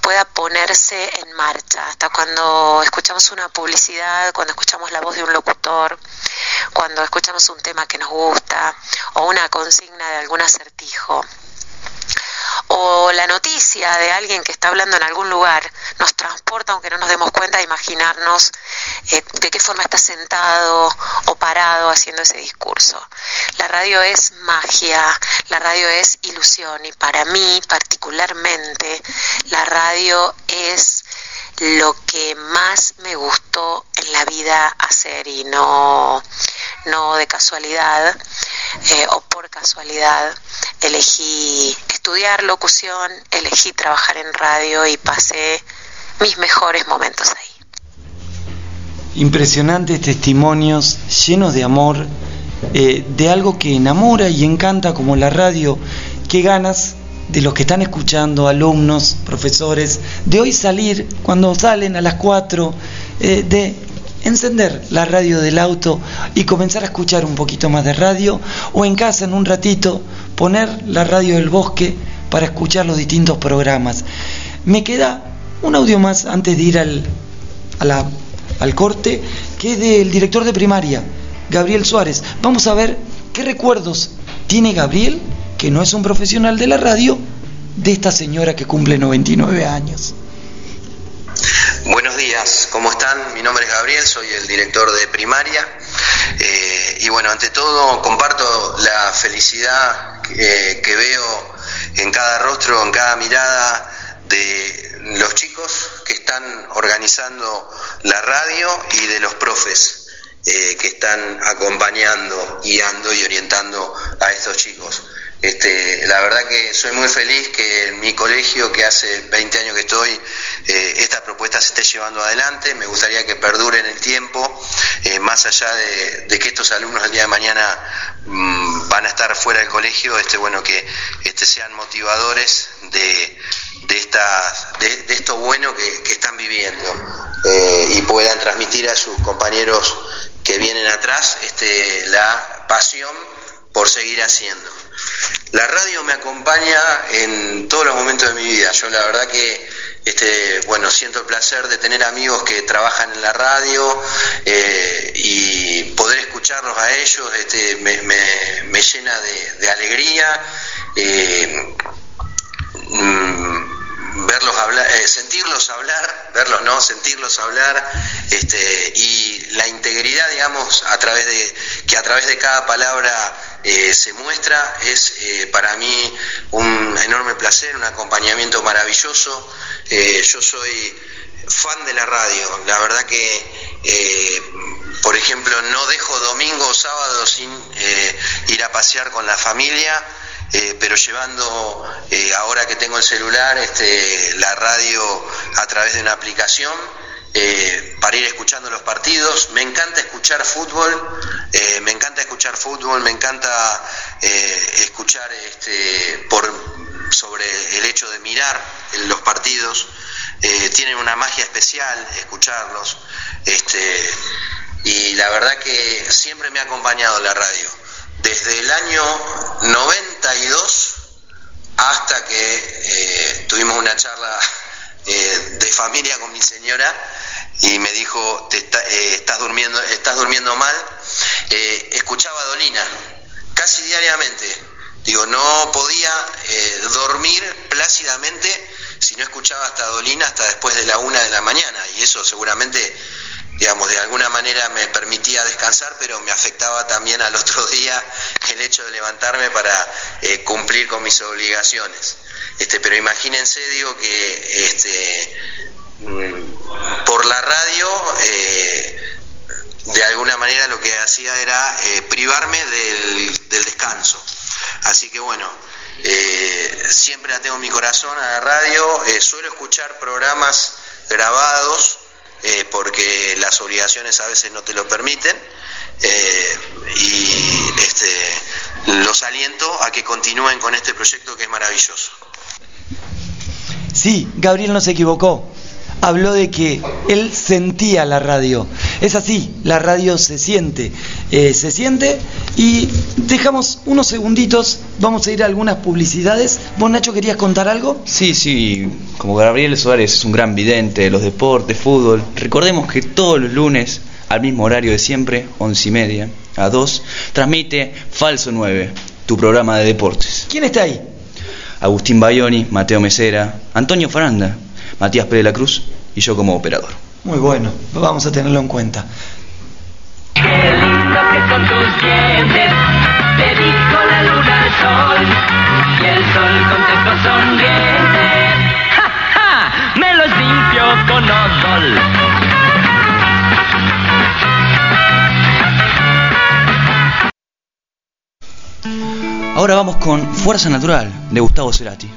S12: pueda ponerse en marcha. Hasta cuando escuchamos una publicidad, cuando escuchamos la voz de un locutor, cuando escuchamos un tema que nos gusta o una consigna de algún acertijo o la noticia de alguien que está hablando en algún lugar nos transporta, aunque no nos demos cuenta, a imaginarnos eh, de qué forma está sentado o parado haciendo ese discurso. La radio es magia, la radio es ilusión y para mí particularmente la radio es lo que más me gustó en la vida hacer y no, no de casualidad eh, o por casualidad elegí estudiar locución, elegí trabajar en radio y pasé mis mejores momentos ahí.
S1: Impresionantes testimonios llenos de amor, eh, de algo que enamora y encanta como la radio. Qué ganas de los que están escuchando, alumnos, profesores, de hoy salir cuando salen a las 4, eh, de encender la radio del auto y comenzar a escuchar un poquito más de radio o en casa en un ratito poner la radio del bosque para escuchar los distintos programas. Me queda un audio más antes de ir al, al corte, que es del director de primaria, Gabriel Suárez. Vamos a ver qué recuerdos tiene Gabriel, que no es un profesional de la radio, de esta señora que cumple 99 años.
S13: Buenos días, ¿cómo están? Mi nombre es Gabriel, soy el director de primaria. Eh, y bueno, ante todo comparto la felicidad que, que veo en cada rostro, en cada mirada de los chicos que están organizando la radio y de los profes eh, que están acompañando, guiando y orientando a estos chicos. Este, la verdad que soy muy feliz que en mi colegio, que hace 20 años que estoy, eh, esta propuesta se esté llevando adelante. Me gustaría que perdure en el tiempo, eh, más allá de, que estos alumnos el día de mañana mm, van a estar fuera del colegio, este, bueno, que este, sean motivadores de, esto bueno que, están viviendo eh, y puedan transmitir a sus compañeros que vienen atrás este, la pasión por seguir haciendo. La radio me acompaña en todos los momentos de mi vida. Yo la verdad que este, bueno, siento el placer de tener amigos que trabajan en la radio eh, y poder escucharlos a ellos este, me, llena de, alegría. Eh, mm, verlos hablar, eh, sentirlos hablar, verlos no, sentirlos hablar, este, y la integridad, digamos, a través de, que a través de cada palabra eh, se muestra, es eh, para mí un enorme placer, un acompañamiento maravilloso. yo soy fan de la radio, la verdad que, por ejemplo, no dejo domingo o sábado sin ir a pasear con la familia. Eh, pero llevando, eh, ahora que tengo el celular, este, la radio a través de una aplicación. Eh, para ir escuchando los partidos. Me encanta escuchar fútbol, me encanta escuchar fútbol, me encanta escuchar este, por, sobre el hecho de mirar los partidos. tienen una magia especial escucharlos. Este, y la verdad que siempre me ha acompañado la radio desde el año 92 hasta que eh, tuvimos una charla eh, de familia con mi señora y me dijo, eh, estás, durmiendo, estás durmiendo mal. escuchaba a Dolina casi diariamente. Digo, no podía dormir plácidamente si no escuchaba hasta Dolina hasta después de la una de la mañana. Y eso seguramente digamos, de alguna manera me permitía descansar, pero me afectaba también al otro día el hecho de levantarme para eh, cumplir con mis obligaciones. Este, pero imagínense, digo, que este, por la radio, eh, de alguna manera lo que hacía era eh, privarme del, descanso. Así que bueno, siempre la tengo en mi corazón a la radio, suelo escuchar programas grabados, eh, porque las obligaciones a veces no te lo permiten. Eh, y este, los aliento a que continúen con este proyecto que es maravilloso.
S1: Sí, Gabriel no se equivocó. Habló de que él sentía la radio. Es así, la radio se siente. Eh, se siente y dejamos unos segunditos, vamos a ir a algunas publicidades. ¿Vos, Nacho, querías contar algo?
S2: Sí, sí, como Gabriel Suárez es un gran vidente de los deportes, fútbol, recordemos que todos los lunes, al mismo horario de siempre, once y media, a dos, transmite Falso 9, tu programa de deportes.
S1: ¿Quién está ahí?
S2: Agustín Bayoni, Mateo Mesera, Antonio Faranda, Matías Pérez de la Cruz y yo como operador.
S1: Muy bueno, vamos a tenerlo en cuenta.
S9: que son tus dientes, te dijo la luna al sol, y el sol contestó sonriente, ¡ja, ja! Me los limpio con odol.
S2: Ahora vamos con Fuerza Natural de Gustavo Cerati.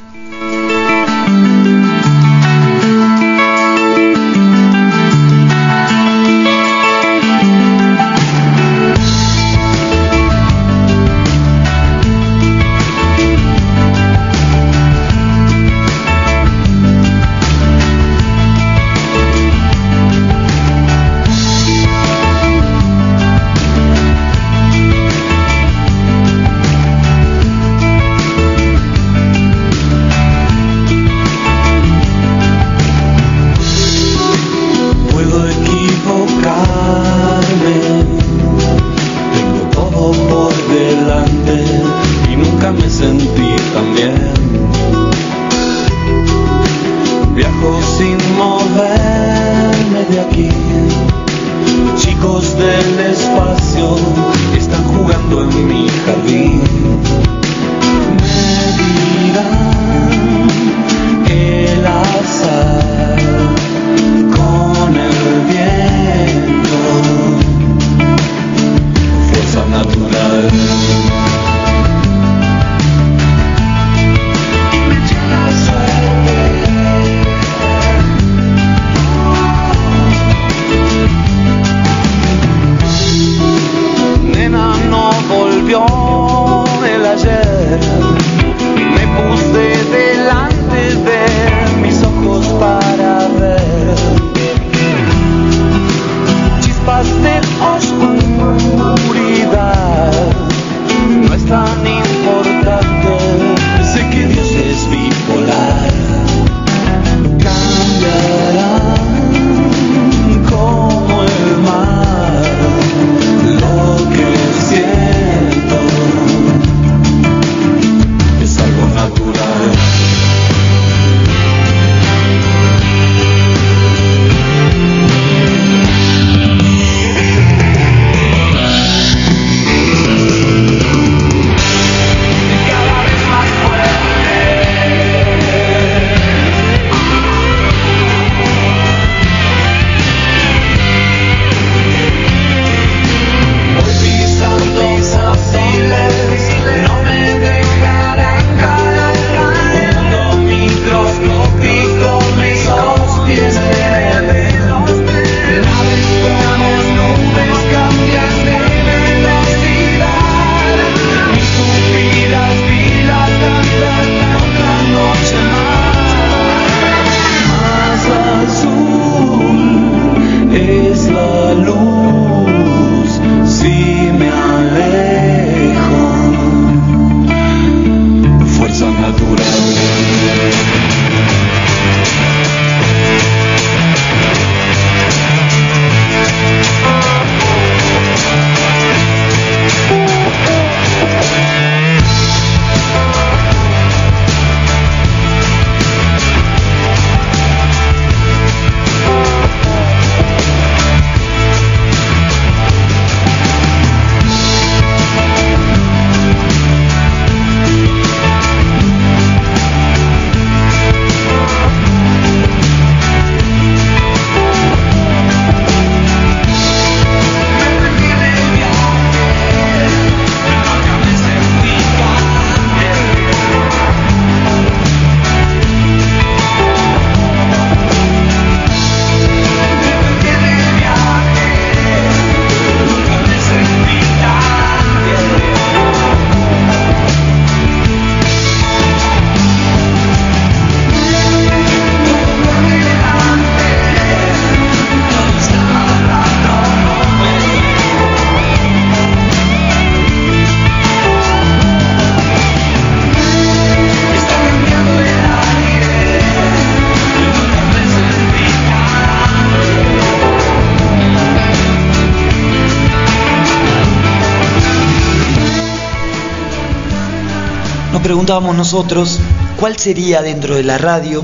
S1: Preguntábamos nosotros cuál sería dentro de la radio,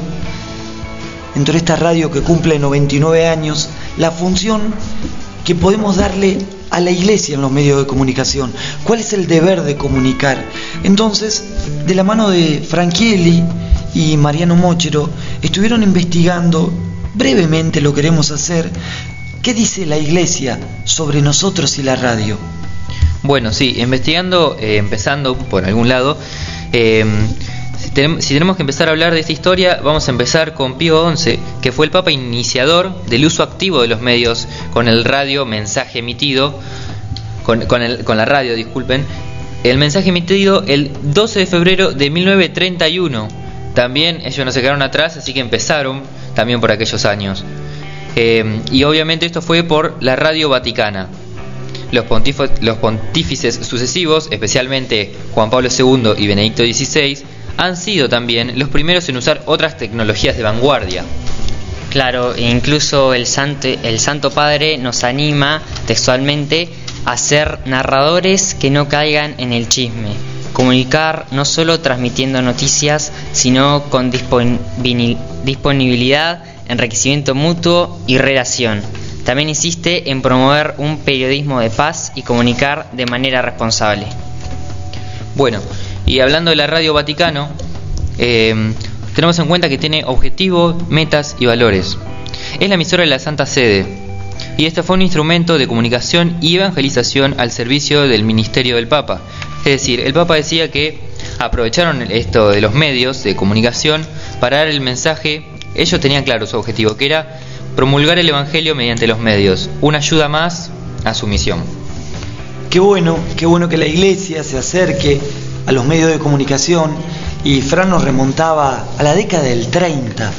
S1: dentro de esta radio que cumple 99 años, la función que podemos darle a la iglesia en los medios de comunicación. ¿Cuál es el deber de comunicar? Entonces, de la mano de Franchielli y Mariano Mochero, estuvieron investigando brevemente lo queremos hacer. ¿Qué dice la iglesia sobre nosotros y la radio?
S3: Bueno, sí, investigando, eh, empezando por algún lado, eh, si, tenemos, que empezar a hablar de esta historia, vamos a empezar con Pío XI, que fue el Papa iniciador del uso activo de los medios con el radio mensaje emitido, con, el, con la radio, disculpen, el mensaje emitido el 12 de febrero de 1931. También ellos no se quedaron atrás, así que empezaron también por aquellos años. Eh, y obviamente esto fue por la radio vaticana. Los, pontífices sucesivos, especialmente Juan Pablo II y Benedicto XVI, han sido también los primeros en usar otras tecnologías de vanguardia.
S4: Claro, e incluso el santo, el Santo Padre nos anima textualmente a ser narradores que no caigan en el chisme, comunicar no solo transmitiendo noticias, sino con disponibilidad, enriquecimiento mutuo y relación. También insiste en promover un periodismo de paz y comunicar de manera responsable.
S3: Bueno, y hablando de la Radio Vaticano, eh, tenemos en cuenta que tiene objetivos, metas y valores. Es la emisora de la Santa Sede, y este fue un instrumento de comunicación y evangelización al servicio del ministerio del Papa. Es decir, el Papa decía que aprovecharon esto de los medios de comunicación para dar el mensaje, ellos tenían claro su objetivo, que era promulgar el Evangelio mediante los medios, una ayuda más a su misión.
S1: Qué bueno, qué bueno que la iglesia se acerque a los medios de comunicación y Fran nos remontaba a la década del 30.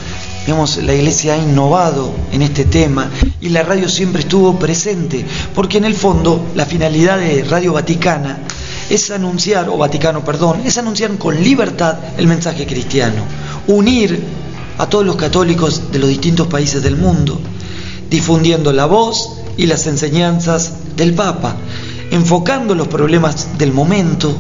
S1: Digamos, la iglesia ha innovado en este tema y la radio siempre estuvo presente, porque en el fondo la finalidad de Radio Vaticana es anunciar, o Vaticano, perdón, es anunciar con libertad el mensaje cristiano, unir a todos los católicos de los distintos países del mundo, difundiendo la voz y las enseñanzas del Papa, enfocando los problemas del momento.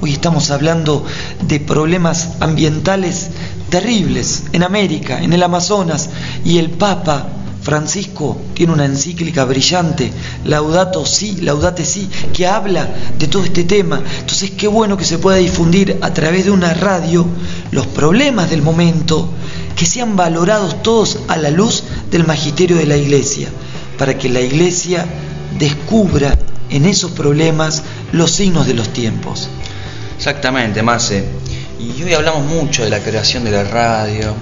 S1: Hoy estamos hablando de problemas ambientales terribles en América, en el Amazonas, y el Papa Francisco tiene una encíclica brillante, Laudato Si, Laudate Si, que habla de todo este tema. Entonces, qué bueno que se pueda difundir a través de una radio los problemas del momento, que sean valorados todos a la luz del magisterio de la Iglesia, para que la Iglesia descubra en esos problemas los signos de los tiempos.
S2: Exactamente, Marce. Y hoy hablamos mucho de la creación de la radio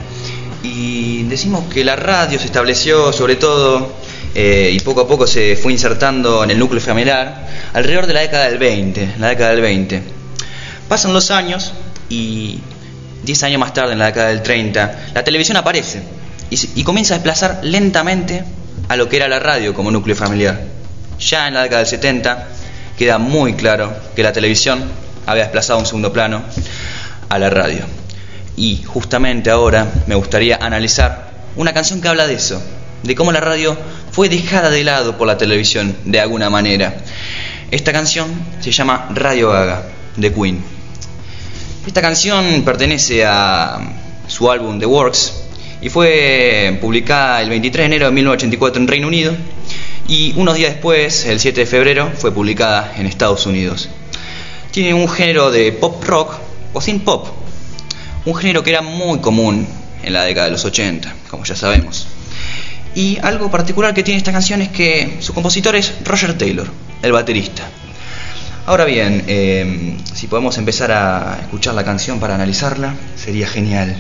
S2: y decimos que la radio se estableció sobre todo eh, y poco a poco se fue insertando en el núcleo familiar alrededor de la década del 20, la década del 20. Pasan los años y 10 años más tarde, en la década del 30, la televisión aparece y, comienza a desplazar lentamente a lo que era la radio como núcleo familiar. Ya en la década del 70 queda muy claro que la televisión había desplazado un segundo plano a la radio. Y justamente ahora me gustaría analizar una canción que habla de eso, de cómo la radio fue dejada de lado por la televisión de alguna manera. Esta canción se llama Radio Gaga, de Queen. Esta canción pertenece a su álbum The Works y fue publicada el 23 de enero de 1984 en Reino Unido y unos días después, el 7 de febrero, fue publicada en Estados Unidos. Tiene un género de pop rock o sin pop, un género que era muy común en la década de los 80, como ya sabemos. Y algo particular que tiene esta canción es que su compositor es Roger Taylor, el baterista. Ahora bien, eh, si podemos empezar a escuchar la canción para analizarla, sería genial.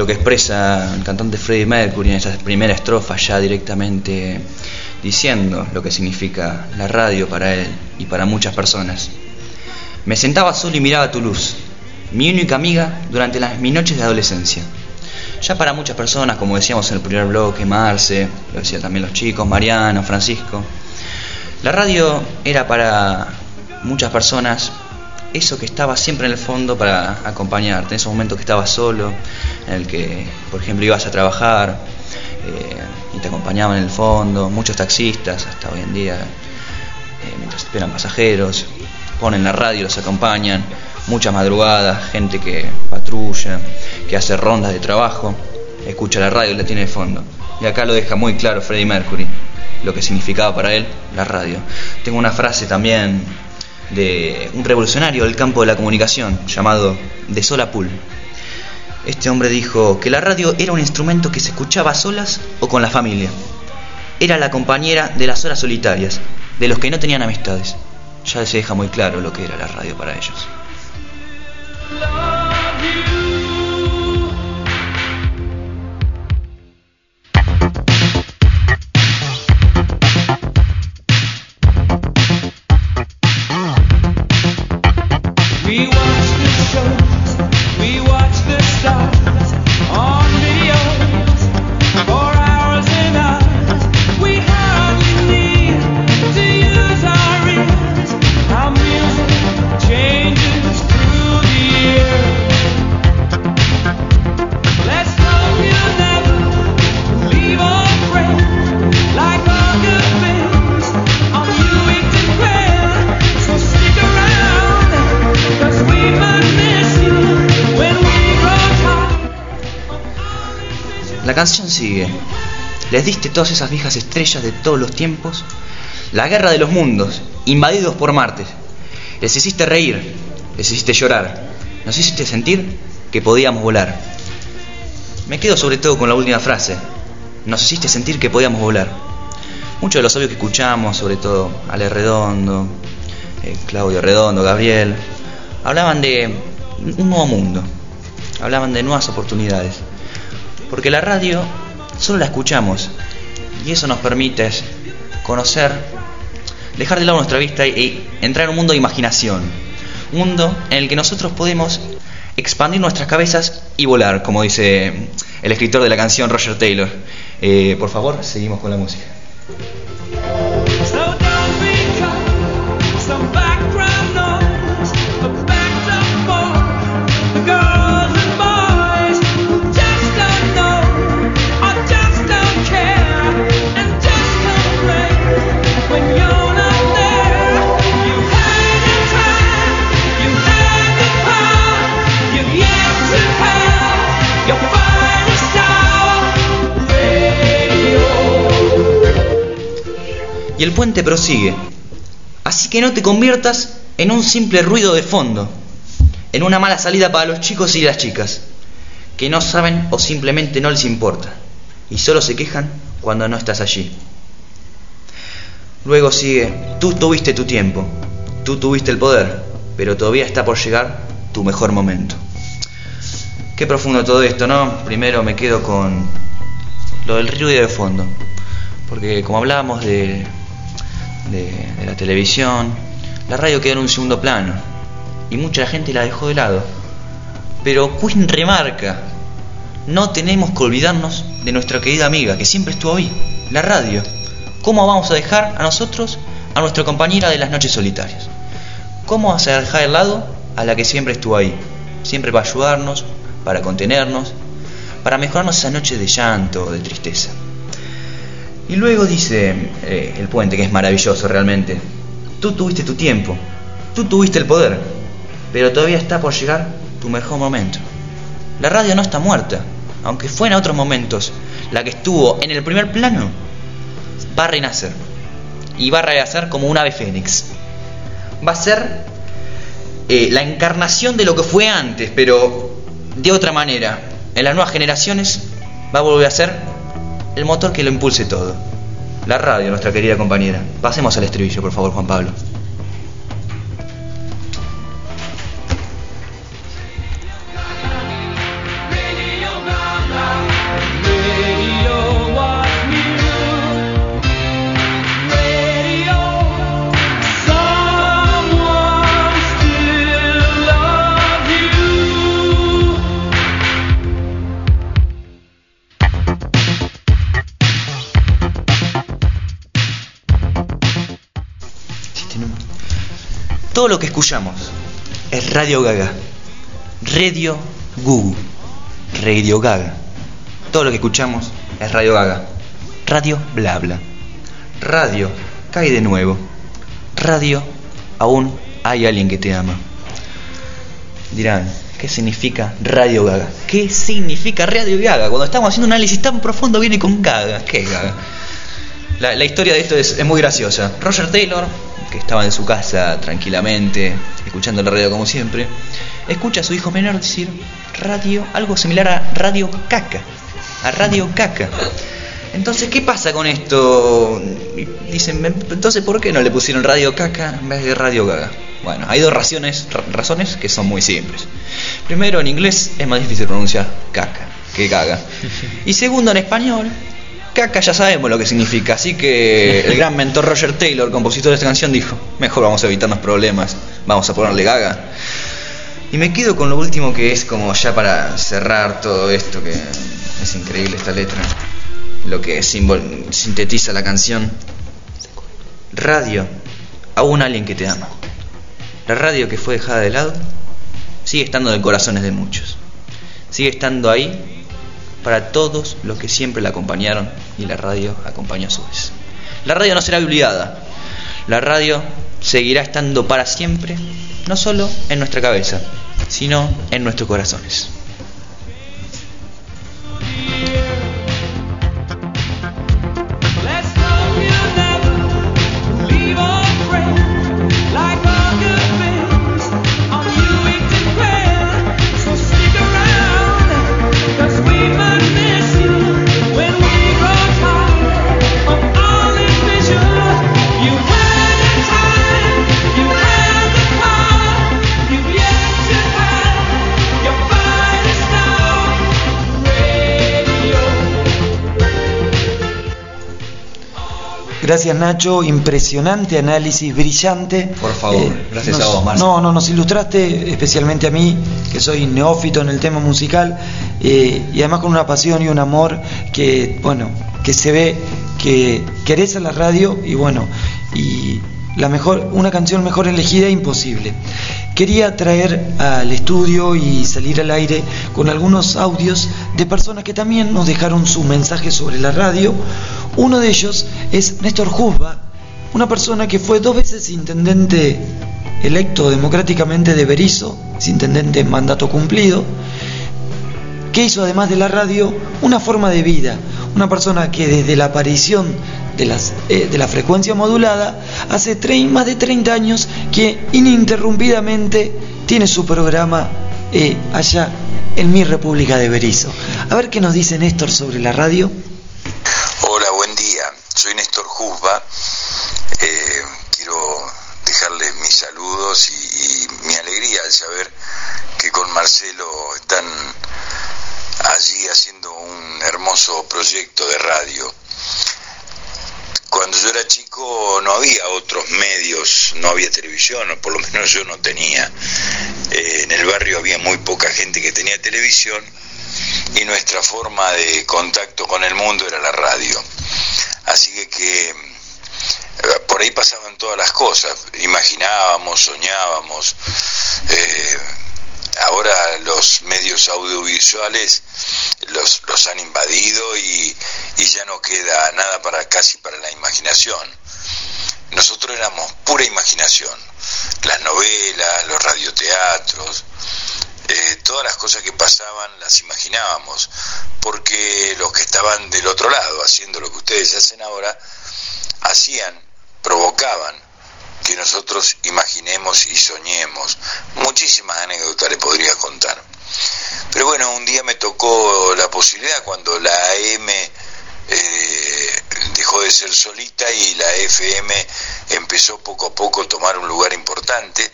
S2: Lo que expresa el cantante Freddie Mercury en esa primera estrofa ya directamente diciendo lo que significa la radio para él y para muchas personas. Me sentaba solo y miraba tu luz, mi única amiga durante las, mis noches de adolescencia. Ya para muchas personas, como decíamos en el primer bloque, Marce, lo decían también los chicos, Mariano, Francisco, la radio era para muchas personas eso que estaba siempre en el fondo para acompañarte, en esos momentos que estabas solo, en el que, por ejemplo, ibas a trabajar eh, y te acompañaban en el fondo, muchos taxistas hasta hoy en día, eh, mientras esperan pasajeros, ponen la radio, los acompañan, muchas madrugadas, gente que patrulla, que hace rondas de trabajo, escucha la radio y la tiene de fondo. Y acá lo deja muy claro Freddie Mercury, lo que significaba para él la radio. Tengo una frase también de un revolucionario del campo de la comunicación llamado De Sola Pool. Este hombre dijo que la radio era un instrumento que se escuchaba a solas o con la familia. Era la compañera de las horas solitarias, de los que no tenían amistades. Ya se deja muy claro lo que era la radio para ellos. Canción sigue. Les diste todas esas viejas estrellas de todos los tiempos. La guerra de los mundos, invadidos por Marte. Les hiciste reír, les hiciste llorar. Nos hiciste sentir que podíamos volar. Me quedo sobre todo con la última frase. Nos hiciste sentir que podíamos volar. Muchos de los sabios que escuchamos, sobre todo Ale Redondo, eh, Claudio Redondo, Gabriel, hablaban de un nuevo mundo, hablaban de nuevas oportunidades. Porque la radio solo la escuchamos y eso nos permite conocer, dejar de lado nuestra vista y entrar en un mundo de imaginación. Un mundo en el que nosotros podemos expandir nuestras cabezas y volar, como dice el escritor de la canción Roger Taylor. Eh, por favor, seguimos con la música. Y el puente prosigue. Así que no te conviertas en un simple ruido de fondo, en una mala salida para los chicos y las chicas, que no saben o simplemente no les importa, y solo se quejan cuando no estás allí. Luego sigue, tú tuviste tu tiempo, tú tuviste el poder, pero todavía está por llegar tu mejor momento. Qué profundo todo esto, ¿no? Primero me quedo con lo del ruido de fondo, porque como hablábamos de, de, la televisión, la radio quedó en un segundo plano y mucha gente la dejó de lado. Pero Queen remarca, no tenemos que olvidarnos de nuestra querida amiga que siempre estuvo ahí, la radio. ¿Cómo vamos a dejar a nosotros a nuestra compañera de las noches solitarias? ¿Cómo vamos a dejar de lado a la que siempre estuvo ahí? Siempre para ayudarnos, para contenernos, para mejorarnos esas noches de llanto, de tristeza. Y luego dice eh, el puente, que es maravilloso realmente, tú tuviste tu tiempo, tú tuviste el poder, pero todavía está por llegar tu mejor momento. La radio no está muerta, aunque fue en otros momentos la que estuvo en el primer plano, va a renacer. Y va a renacer como un ave fénix. Va a ser eh, la encarnación de lo que fue antes, pero de otra manera. En las nuevas generaciones va a volver a ser el motor que lo impulse todo. La radio, nuestra querida compañera. Pasemos al estribillo, por favor, Juan Pablo. Todo lo que escuchamos es Radio Gaga. Radio Gugu. Radio Gaga. Todo lo que escuchamos es Radio Gaga. Radio Bla Bla. Radio Cae de nuevo. Radio Aún hay alguien que te ama. Dirán, ¿qué significa Radio Gaga? ¿Qué significa Radio Gaga? Cuando estamos haciendo un análisis tan profundo viene con Gaga. ¿Qué Gaga? La, historia de esto es, es muy graciosa. Roger Taylor, que estaba en su casa tranquilamente, escuchando la radio como siempre, escucha a su hijo menor decir radio, algo similar a Radio Caca. A Radio Caca. Entonces, ¿qué pasa con esto? Dicen, entonces, ¿por qué no le pusieron Radio Caca en vez de Radio Gaga? Bueno, hay dos razones, ra- razones que son muy simples. Primero, en inglés es más difícil pronunciar caca que gaga. Y segundo, en español, caca ya sabemos lo que significa. Así que el gran mentor Roger Taylor, compositor de esta canción, dijo, mejor vamos a evitarnos problemas, vamos a ponerle gaga. Y me quedo con lo último que es como ya para cerrar todo esto, que es increíble esta letra, lo que sintetiza la canción. Radio, aún alguien que te ama. La radio que fue dejada de lado sigue estando en corazones de muchos. Sigue estando ahí para todos los que siempre la acompañaron y la radio acompañó a su vez. La radio no será olvidada. La radio seguirá estando para siempre, no solo en nuestra cabeza, sino en nuestros corazones.
S1: Gracias Nacho, impresionante análisis, brillante. Eh,
S2: Por favor, gracias
S1: nos-
S2: a vos, Marce.
S1: No, no, nos ilustraste especialmente a mí, que soy neófito en el tema musical, eh, y además con una pasión y un amor que, bueno, que se ve que querés a la radio y bueno, y la mejor, una canción mejor elegida imposible. Quería traer al estudio y salir al aire con algunos audios de personas que también nos dejaron su mensaje sobre la radio. Uno de ellos es Néstor Juzba, una persona que fue dos veces intendente electo democráticamente de Berizo, intendente en mandato cumplido, que hizo además de la radio una forma de vida, una persona que desde la aparición de, las, eh, de la frecuencia modulada hace más de 30 años que ininterrumpidamente tiene su programa eh, allá en mi República de Berizo. A ver qué nos dice Néstor sobre la radio.
S5: Hola, buen día. Soy Néstor Juzba. Eh, quiero dejarles mis saludos y, y mi alegría al saber que con Marcelo están allí haciendo un hermoso proyecto de radio. Cuando yo era chico no había otros medios, no había televisión, o por lo menos yo no tenía. Eh, en el barrio había muy poca gente que tenía televisión y nuestra forma de contacto con el mundo era la radio. Así que, que eh, por ahí pasaban todas las cosas, imaginábamos, soñábamos. eh, ahora los medios audiovisuales los, los han invadido y, y ya no queda nada para casi para la imaginación. Nosotros éramos pura imaginación, las novelas, los radioteatros, eh, todas las cosas que pasaban las imaginábamos, porque los que estaban del otro lado, haciendo lo que ustedes hacen ahora, hacían, provocaban que nosotros imaginemos y soñemos. Muchísimas anécdotas le podría contar. Pero bueno, un día me tocó la posibilidad cuando la AM eh, dejó de ser solita y la FM empezó poco a poco a tomar un lugar importante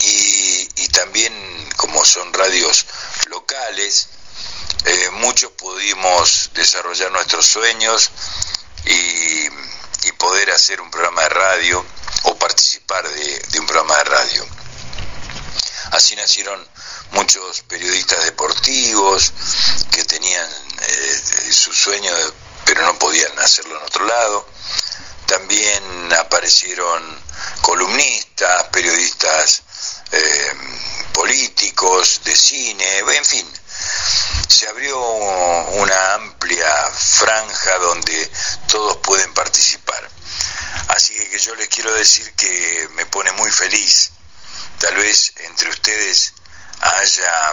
S5: y, también como son radios locales, eh, muchos pudimos desarrollar nuestros sueños y, y poder hacer un programa de radio o participar de, un programa de radio. Así nacieron muchos periodistas deportivos que tenían eh, su sueño, pero no podían hacerlo en otro lado. También aparecieron columnistas periodistas eh, políticos, de cine, en fin. Se abrió una amplia franja donde todos pueden participar. Así que yo les quiero decir que me pone muy feliz. Tal vez entre ustedes haya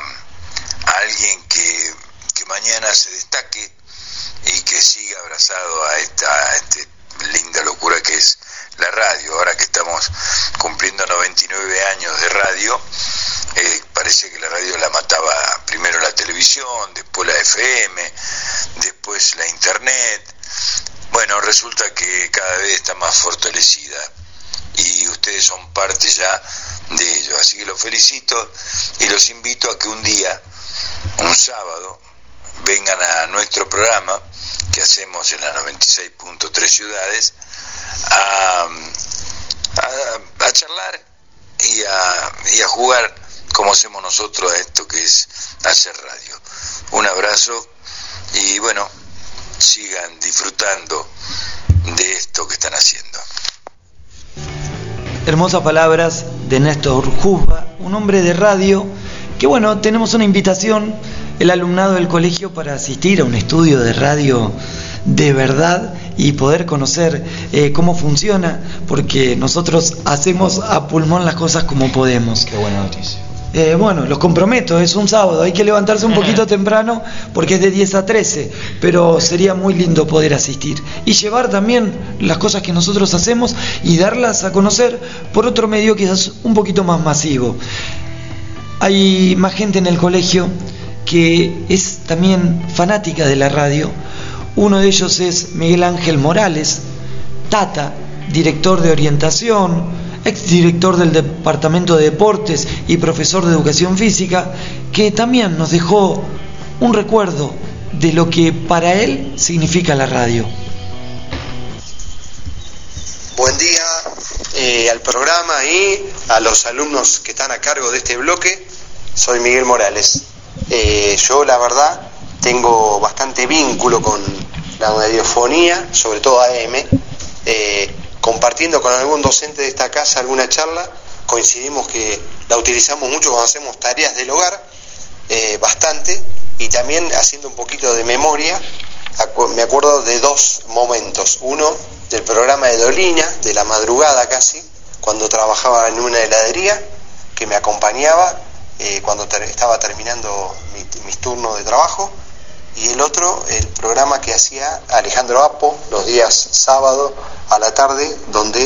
S5: alguien que, que mañana se destaque y que siga abrazado a esta, a este linda locura que es la radio. Ahora que estamos cumpliendo 99 años de radio, eh, parece que la radio la mataba primero la televisión, después la FM, después la internet. Bueno, resulta que cada vez está más fortalecida y ustedes son parte ya de ello. Así que los felicito y los invito a que un día, un sábado, vengan a nuestro programa que hacemos en las 96.3 ciudades a, a, charlar y a, y a jugar como hacemos nosotros a esto que es hacer radio. Un abrazo y bueno, sigan disfrutando de esto que están haciendo.
S1: Hermosas palabras de Néstor Juzba, un hombre de radio, que bueno, tenemos una invitación, el alumnado del colegio, para asistir a un estudio de radio de verdad y poder conocer eh, cómo funciona, porque nosotros hacemos a pulmón las cosas como podemos.
S2: Qué buena noticia.
S1: Eh, bueno, los comprometo, es un sábado, hay que levantarse un poquito temprano porque es de 10 a 13, pero sería muy lindo poder asistir y llevar también las cosas que nosotros hacemos y darlas a conocer por otro medio quizás un poquito más masivo. Hay más gente en el colegio que es también fanática de la radio. Uno de ellos es Miguel Ángel Morales, Tata, director de orientación, exdirector del Departamento de Deportes y profesor de Educación Física, que también nos dejó un recuerdo de lo que para él significa la radio.
S13: Buen día eh, al programa y a los alumnos que están a cargo de este bloque. Soy Miguel Morales. Eh, yo la verdad tengo bastante vínculo con la radiofonía, sobre todo AM. Eh, compartiendo con algún docente de esta casa alguna charla, coincidimos que la utilizamos mucho cuando hacemos tareas del hogar, eh, bastante, y también haciendo un poquito de memoria, me acuerdo de dos momentos. Uno del programa de Dolina, de la madrugada casi, cuando trabajaba en una heladería, que me acompañaba eh, cuando estaba terminando mi- mis turnos de trabajo, y el otro, el programa que hacía Alejandro Apo los días sábado a la tarde, donde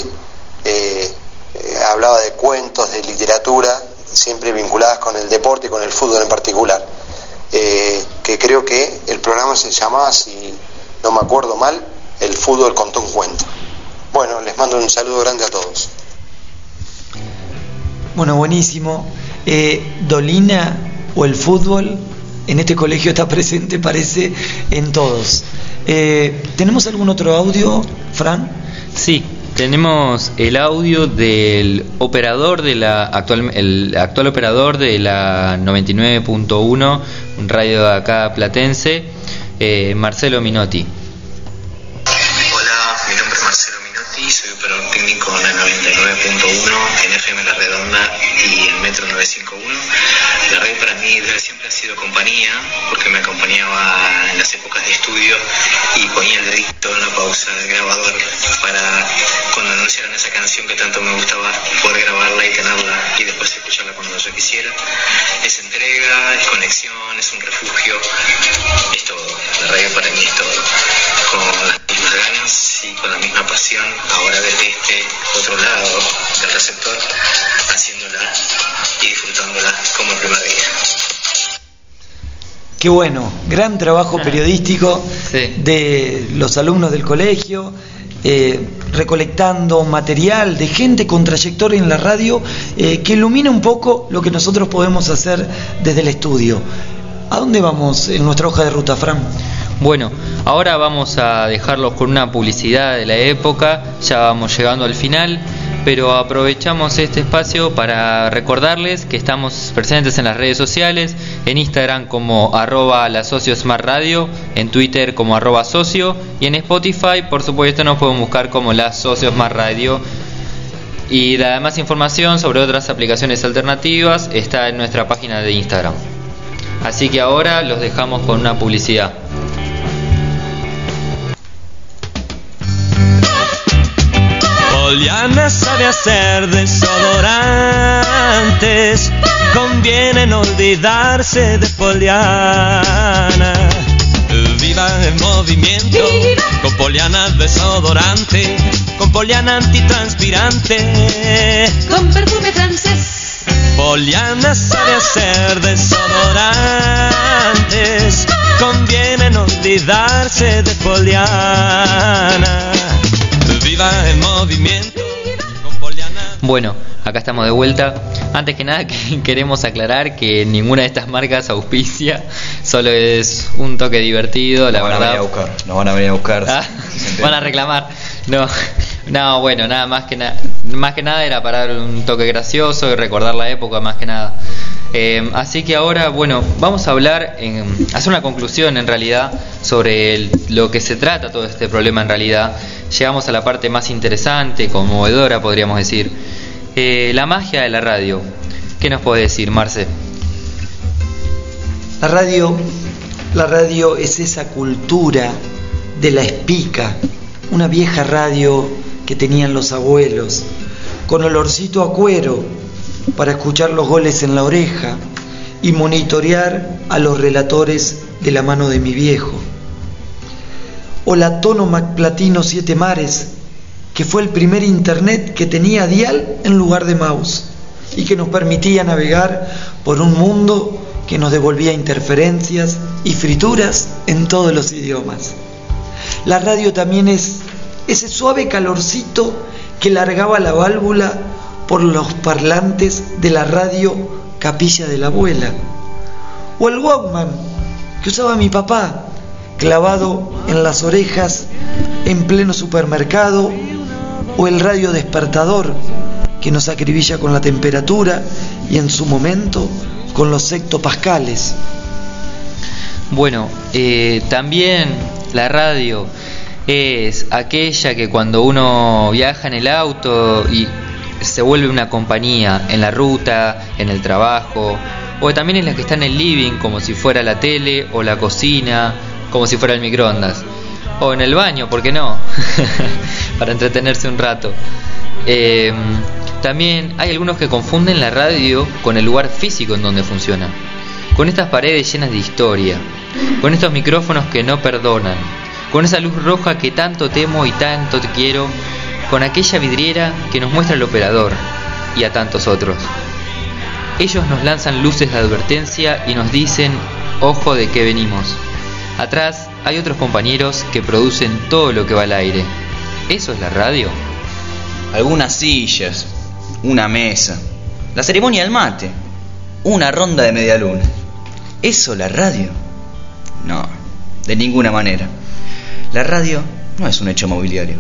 S13: eh, eh, hablaba de cuentos, de literatura, siempre vinculadas con el deporte y con el fútbol en particular. Que creo que el programa se llamaba, si no me acuerdo mal, El fútbol contó un cuento. Bueno, les mando un saludo grande a todos.
S1: Bueno, buenísimo. Eh, Dolina o el fútbol en este colegio está presente, parece, en todos. Eh, ¿Tenemos algún otro audio, Fran?
S3: Sí, tenemos el audio del operador de la actual el actual operador de la 99.1 un radio de acá platense, eh, Marcelo Minotti.
S14: Soy operador técnico en la 99.1 en FM La Redonda y en Metro 951. La radio para mí siempre ha sido compañía porque me acompañaba en las épocas de estudio y ponía el dedito en la pausa del grabador para cuando anunciaran esa canción que tanto me gustaba poder grabarla y tenerla y después escucharla cuando yo quisiera. Es entrega, es conexión, es un refugio, es todo. La radio para mí es todo. Ganas y con la misma pasión, ahora desde este otro lado del receptor, haciéndola y disfrutándola como el primer día.
S1: Qué bueno, gran trabajo periodístico de los alumnos del colegio, eh, recolectando material de gente con trayectoria en la radio eh, que ilumina un poco lo que nosotros podemos hacer desde el estudio. ¿A dónde vamos en nuestra hoja de ruta, Fran?
S3: Bueno, ahora vamos a dejarlos con una publicidad de la época, ya vamos llegando al final, pero aprovechamos este espacio para recordarles que estamos presentes en las redes sociales, en Instagram como arroba la socio en Twitter como arroba socio y en Spotify por supuesto nos pueden buscar como la socio smart radio Y la demás información sobre otras aplicaciones alternativas está en nuestra página de Instagram. Así que ahora los dejamos con una publicidad.
S9: Poliana sabe hacer desodorantes. Conviene olvidarse de Poliana. Viva en movimiento con Poliana desodorante, con Poliana antitranspirante.
S15: Con perfume francés.
S9: Poliana sabe hacer desodorantes. Conviene olvidarse de Poliana. Viva en movimiento.
S3: Bueno, acá estamos de vuelta. Antes que nada que- queremos aclarar que ninguna de estas marcas auspicia, solo es un toque divertido, la
S2: Nos van a
S3: verdad.
S2: venir a buscar, nos van a venir a buscar.
S3: Ah,
S2: si
S3: van a reclamar. No, no, bueno, nada más que nada, más que nada era para dar un toque gracioso y recordar la época más que nada. Eh, así que ahora, bueno, vamos a hablar, en, hacer una conclusión en realidad sobre lo que se trata todo este problema en realidad. Llegamos a la parte más interesante, conmovedora, podríamos decir. Eh, la magia de la radio. ¿Qué nos puede decir, Marce?
S1: La radio, la radio es esa cultura de la espica, una vieja radio que tenían los abuelos, con olorcito a cuero para escuchar los goles en la oreja y monitorear a los relatores de la mano de mi viejo. O la Tono Platino Siete Mares, que fue el primer internet que tenía dial en lugar de mouse y que nos permitía navegar por un mundo que nos devolvía interferencias y frituras en todos los idiomas. La radio también es ese suave calorcito que largaba la válvula por los parlantes de la radio Capilla de la Abuela. O el Walkman que usaba mi papá, clavado en las orejas en pleno supermercado. O el radio despertador que nos acribilla con la temperatura y en su momento con los hectopascales.
S3: Bueno, eh, también la radio es aquella que cuando uno viaja en el auto y se vuelve una compañía en la ruta, en el trabajo, o también es la que está en el living como si fuera la tele o la cocina, como si fuera el microondas, o en el baño, ¿por qué no? Para entretenerse un rato. Eh, también hay algunos que confunden la radio con el lugar físico en donde funciona, con estas paredes llenas de historia, con estos micrófonos que no perdonan, con esa luz roja que tanto temo y tanto te quiero, con aquella vidriera que nos muestra el operador y a tantos otros. Ellos nos lanzan luces de advertencia y nos dicen, ojo de qué venimos. Atrás hay otros compañeros que producen todo lo que va al aire. ¿Eso es la radio?
S2: Algunas sillas, una mesa, la ceremonia del mate, una ronda de media luna. ¿Eso la radio? No, de ninguna manera. La radio no es un hecho mobiliario.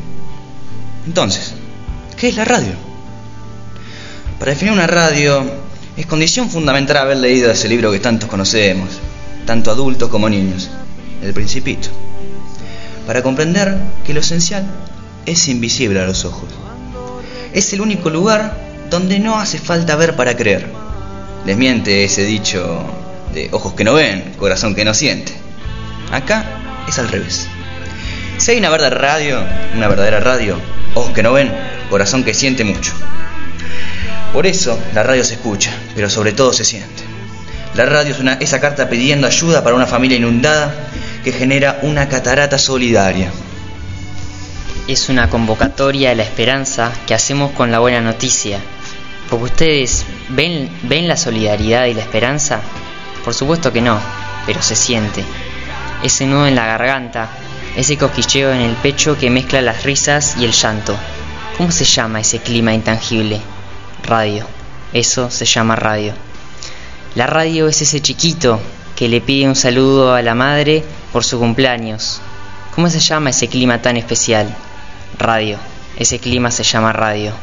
S2: Entonces, ¿qué es la radio? Para definir una radio es condición fundamental haber leído ese libro que tantos conocemos, tanto adultos como niños, El Principito, para comprender que lo esencial es invisible a los ojos. Es el único lugar donde no hace falta ver para creer. Les miente ese dicho de ojos que no ven, corazón que no siente. Acá es al revés. Si hay una verdadera radio, una verdadera radio, ojos que no ven, corazón que siente mucho. Por eso la radio se escucha, pero sobre todo se siente. La radio es una, esa carta pidiendo ayuda para una familia inundada que genera una catarata solidaria.
S4: Es una convocatoria a la esperanza que hacemos con la buena noticia. Porque ustedes ven, ven la solidaridad y la esperanza. Por supuesto que no, pero se siente. Ese nudo en la garganta, ese cosquilleo en el pecho que mezcla las risas y el llanto. ¿Cómo se llama ese clima intangible? Radio. Eso se llama radio. La radio es ese chiquito que le pide un saludo a la madre por su cumpleaños. ¿Cómo se llama ese clima tan especial? Radio. Ese clima se llama radio.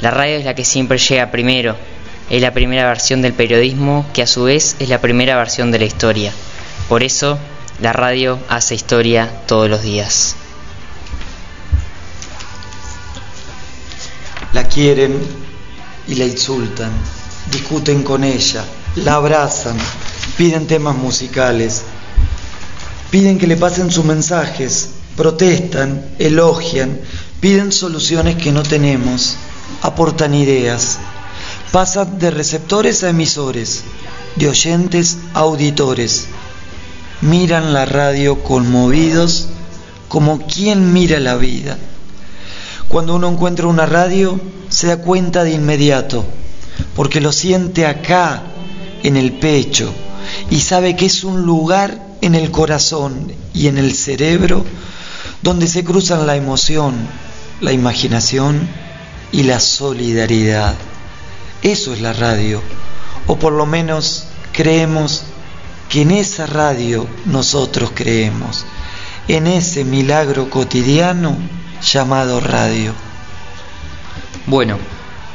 S4: La radio es la que siempre llega primero. Es la primera versión del periodismo que a su vez es la primera versión de la historia. Por eso, la radio hace historia todos los días.
S1: La quieren y la insultan, discuten con ella, la abrazan, piden temas musicales, piden que le pasen sus mensajes, protestan, elogian, piden soluciones que no tenemos, aportan ideas, pasan de receptores a emisores, de oyentes a auditores, miran la radio conmovidos como quien mira la vida. Cuando uno encuentra una radio, se da cuenta de inmediato, porque lo siente acá, en el pecho, y sabe que es un lugar en el corazón y en el cerebro donde se cruzan la emoción, la imaginación y la solidaridad. Eso es la radio, o por lo menos creemos que en esa radio nosotros creemos, en ese milagro cotidiano llamado radio.
S3: Bueno,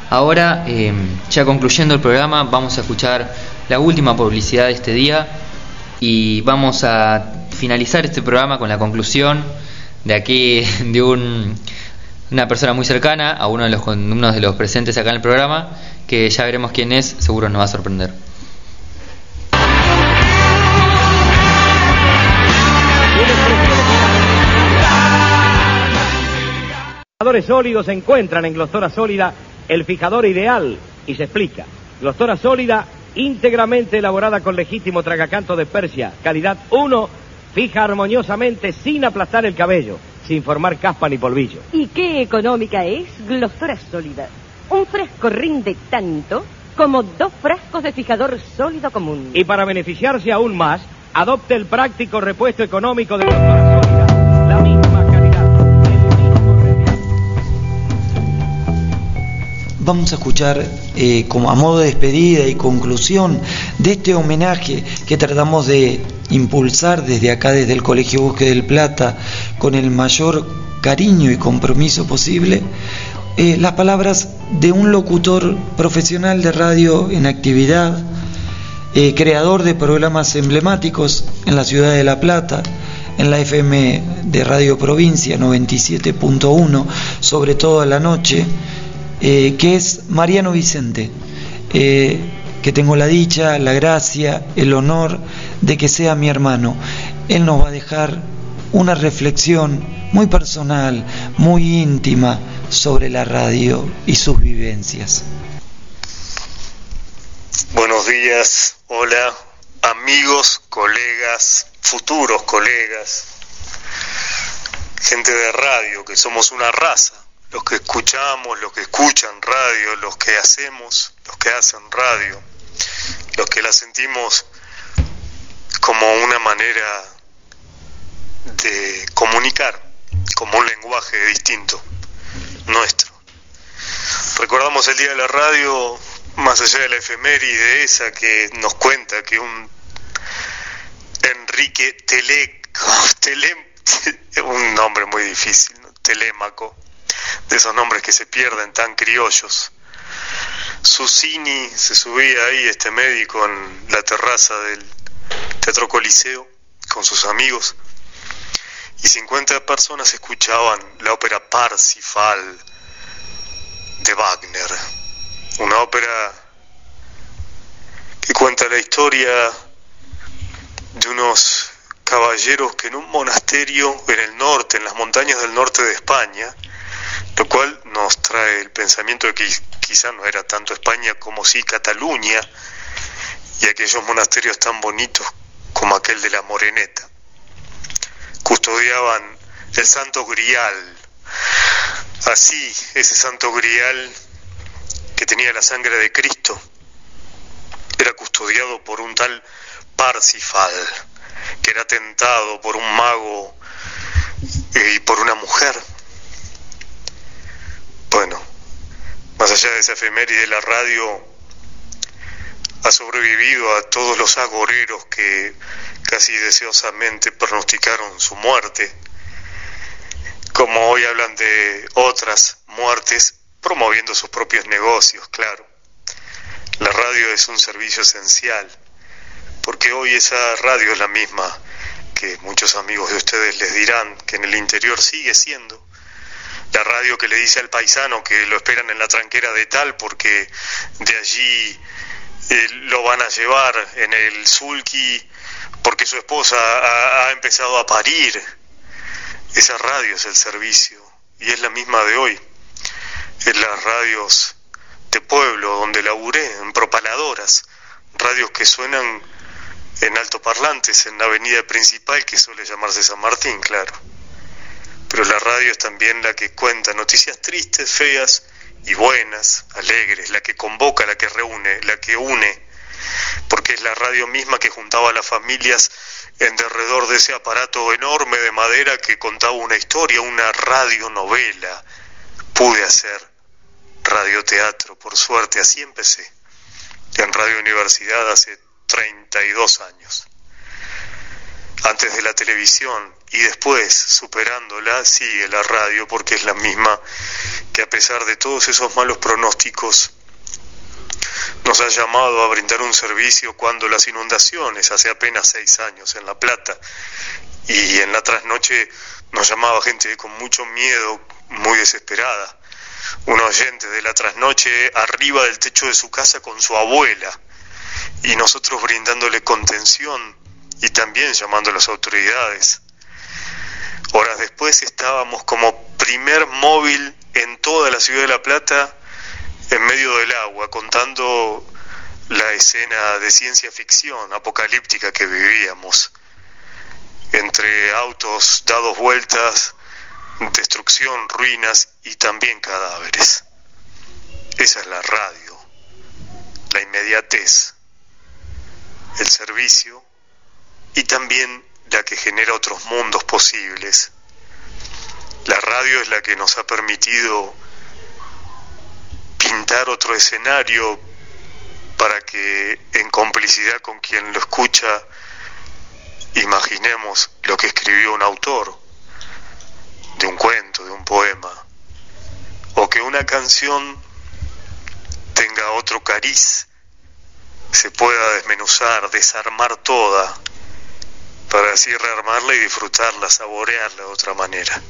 S3: ahora eh, ya concluyendo el programa vamos a escuchar la última publicidad de este día y vamos a finalizar este programa con la conclusión de aquí de un, una persona muy cercana a uno de los uno de los presentes acá en el programa que ya veremos quién es, seguro nos va a sorprender.
S16: Fijadores sólidos encuentran en Glostora Sólida el fijador ideal y se explica. Glostora Sólida, íntegramente elaborada con legítimo tragacanto de Persia, calidad 1, fija armoniosamente sin aplastar el cabello, sin formar caspa ni polvillo.
S17: ¿Y qué económica es Glostora Sólida? Un frasco rinde tanto como dos frascos de fijador sólido común.
S16: Y para beneficiarse aún más, adopte el práctico repuesto económico de Glostora Sólida.
S1: Vamos a escuchar eh, como a modo de despedida y conclusión de este homenaje que tratamos de impulsar desde acá, desde el Colegio Bosque del Plata, con el mayor cariño y compromiso posible, eh, las palabras de un locutor profesional de radio en actividad, eh, creador de programas emblemáticos en la ciudad de La Plata, en la FM de Radio Provincia 97.1, sobre todo a la noche, eh, que es Mariano Vicente, eh, que tengo la dicha, la gracia, el honor de que sea mi hermano. Él nos va a dejar una reflexión muy personal, muy íntima sobre la radio y sus vivencias.
S18: Buenos días, hola, amigos, colegas, futuros colegas, gente de radio, que somos una raza, los que escuchamos, los que escuchan radio, los que hacemos, los que hacen radio, los que la sentimos como una manera de comunicar, como un lenguaje distinto, nuestro. Recordamos el Día de la Radio, más allá de la efeméride esa que nos cuenta que un Enrique Teleco, Tele, un nombre muy difícil, ¿no? Telémaco, de esos nombres que se pierden tan criollos. Susini se subía ahí, este médico, en la terraza del Teatro Coliseo con sus amigos y 50 personas escuchaban la ópera Parsifal de Wagner, una ópera que cuenta la historia de unos caballeros que en un monasterio en el norte, en las montañas del norte de España, lo cual nos trae el pensamiento de que quizá no era tanto España como sí Cataluña y aquellos monasterios tan bonitos como aquel de la Moreneta. Custodiaban el Santo Grial. Así, ese Santo Grial que tenía la sangre de Cristo era custodiado por un tal Parsifal, que era tentado por un mago eh, y por una mujer. Bueno, más allá de esa efeméride de la radio, ha sobrevivido a todos los agoreros que casi deseosamente pronosticaron su muerte, como hoy hablan de otras muertes promoviendo sus propios negocios, claro. La radio es un servicio esencial, porque hoy esa radio es la misma que muchos amigos de ustedes les dirán que en el interior sigue siendo la radio que le dice al paisano que lo esperan en la tranquera de tal porque de allí eh, lo van a llevar en el sulky porque su esposa ha, empezado a parir. Esa radio es el servicio y es la misma de hoy. En las radios de pueblo donde laburé, en propaladoras, radios que suenan en altoparlantes en la avenida principal que suele llamarse San Martín, claro. Pero la radio es también la que cuenta noticias tristes, feas y buenas, alegres, la que convoca, la que reúne, la que une, porque es la radio misma que juntaba a las familias en derredor de ese aparato enorme de madera que contaba una historia, una radionovela. Pude hacer radioteatro, por suerte, así empecé, en Radio Universidad hace 32 años. Antes de la televisión y después, superándola, sigue la radio porque es la misma que a pesar de todos esos malos pronósticos, nos ha llamado a brindar un servicio cuando las inundaciones, hace apenas seis años en La Plata, y en la trasnoche nos llamaba gente con mucho miedo, muy desesperada. Un oyente de la trasnoche arriba del techo de su casa con su abuela, y nosotros brindándole contención y también llamando a las autoridades. Horas después estábamos como primer móvil en toda la ciudad de La Plata en medio del agua, contando la escena de ciencia ficción apocalíptica que vivíamos, entre autos dados vueltas, destrucción, ruinas y también cadáveres. Esa es la radio, la inmediatez, el servicio y también la que genera otros mundos posibles. La radio es la que nos ha permitido pintar otro escenario para que en complicidad con quien lo escucha imaginemos lo que escribió un autor de un cuento, de un poema, o que una canción tenga otro cariz, se pueda desmenuzar, desarmar toda, para así rearmarla y disfrutarla, saborearla de otra manera.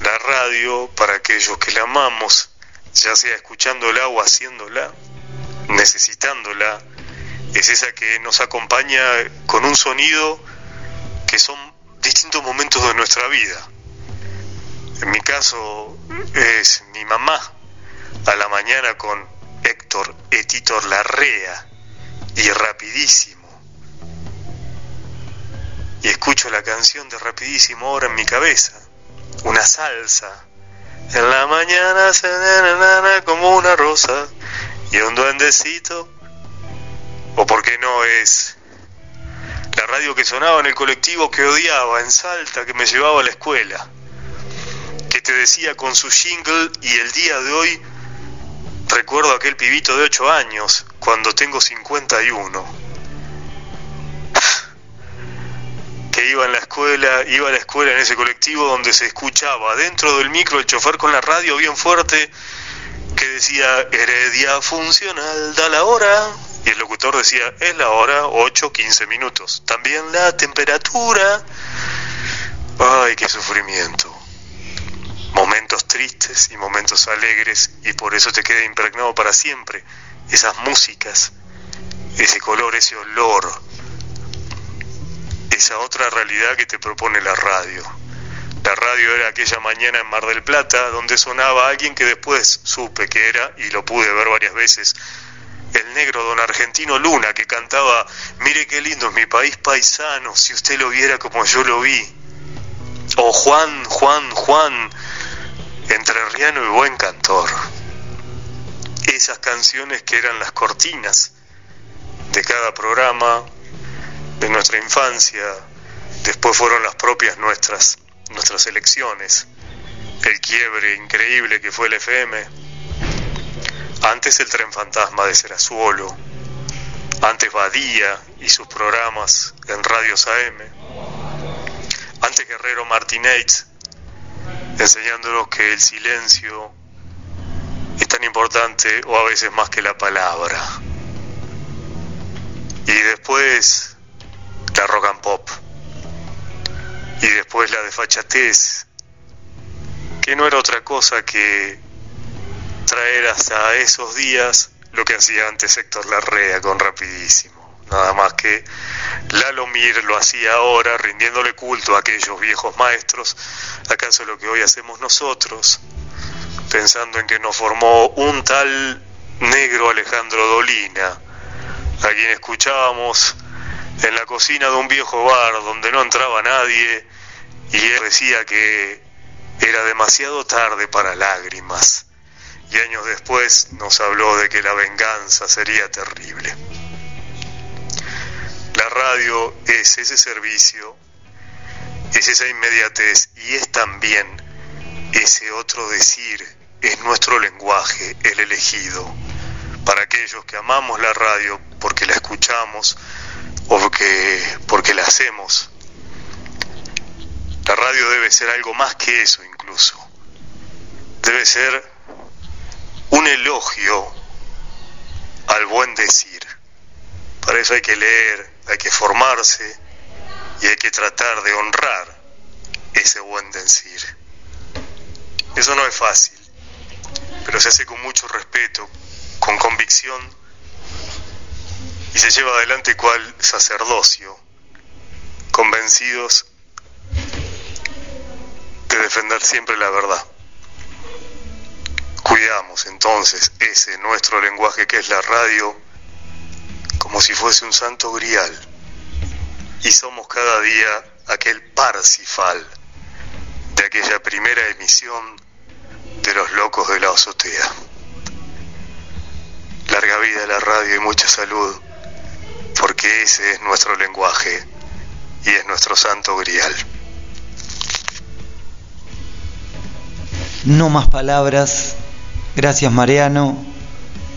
S18: La radio, para aquellos que la amamos, ya sea escuchándola o haciéndola, necesitándola, es esa que nos acompaña con un sonido que son distintos momentos de nuestra vida. En mi caso es mi mamá a la mañana con Héctor Etitor Larrea y rapidísimo. Y escucho la canción de rapidísimo ahora en mi cabeza, una salsa. En la mañana se nana como una rosa y un duendecito. O por qué no es la radio que sonaba en el colectivo que odiaba en Salta, que me llevaba a la escuela, que te decía con su jingle y el día de hoy recuerdo aquel pibito de 8 años, cuando tengo 51, iba en la escuela, iba a la escuela en ese colectivo donde se escuchaba dentro del micro el chofer con la radio bien fuerte que decía Heredia funcional, da la hora, y el locutor decía, es la hora 8, 15 minutos. También la temperatura. Ay, qué sufrimiento. Momentos tristes y momentos alegres, y por eso te queda impregnado para siempre esas músicas, ese color, ese olor, esa otra realidad que te propone la radio. La radio era aquella mañana en Mar del Plata, donde sonaba alguien que después supe que era, y lo pude ver varias veces, el negro don Argentino Luna, que cantaba, mire qué lindo es mi país paisano, si usted lo viera como yo lo vi. O Juan, Juan, Juan, entrerriano y buen cantor. Esas canciones que eran las cortinas de cada programa, de nuestra infancia, después fueron las propias nuestras, nuestras elecciones, el quiebre increíble que fue el FM, antes el tren fantasma de Serazuolo, antes Badía y sus programas en radios AM, antes Guerrero Martínez enseñándonos que el silencio es tan importante o a veces más que la palabra. Y después la rock and pop. Y después la desfachatez que no era otra cosa que traer hasta esos días lo que hacía antes Héctor Larrea con Rapidísimo. Nada más que Lalo Mir lo hacía ahora, rindiéndole culto a aquellos viejos maestros, acaso lo que hoy hacemos nosotros, pensando en que nos formó un tal negro Alejandro Dolina, a quien escuchábamos en la cocina de un viejo bar donde no entraba nadie y él decía que era demasiado tarde para lágrimas. Y años después nos habló de que la venganza sería terrible. La radio es ese servicio, es esa inmediatez y es también ese otro decir, es nuestro lenguaje, el elegido. Para aquellos que amamos la radio porque la escuchamos porque, porque la hacemos, la radio debe ser algo más que eso incluso. Debe ser un elogio al buen decir. Para eso hay que leer, hay que formarse y hay que tratar de honrar ese buen decir. Eso no es fácil, pero se hace con mucho respeto, con convicción y se lleva adelante cual sacerdocio, convencidos de defender siempre la verdad. Cuidamos entonces ese nuestro lenguaje que es la radio como si fuese un santo grial y somos cada día aquel Parsifal de aquella primera emisión de los locos de la azotea. Larga vida a la radio y mucha salud, porque ese es nuestro lenguaje y es nuestro santo grial.
S1: No más palabras. Gracias Mariano.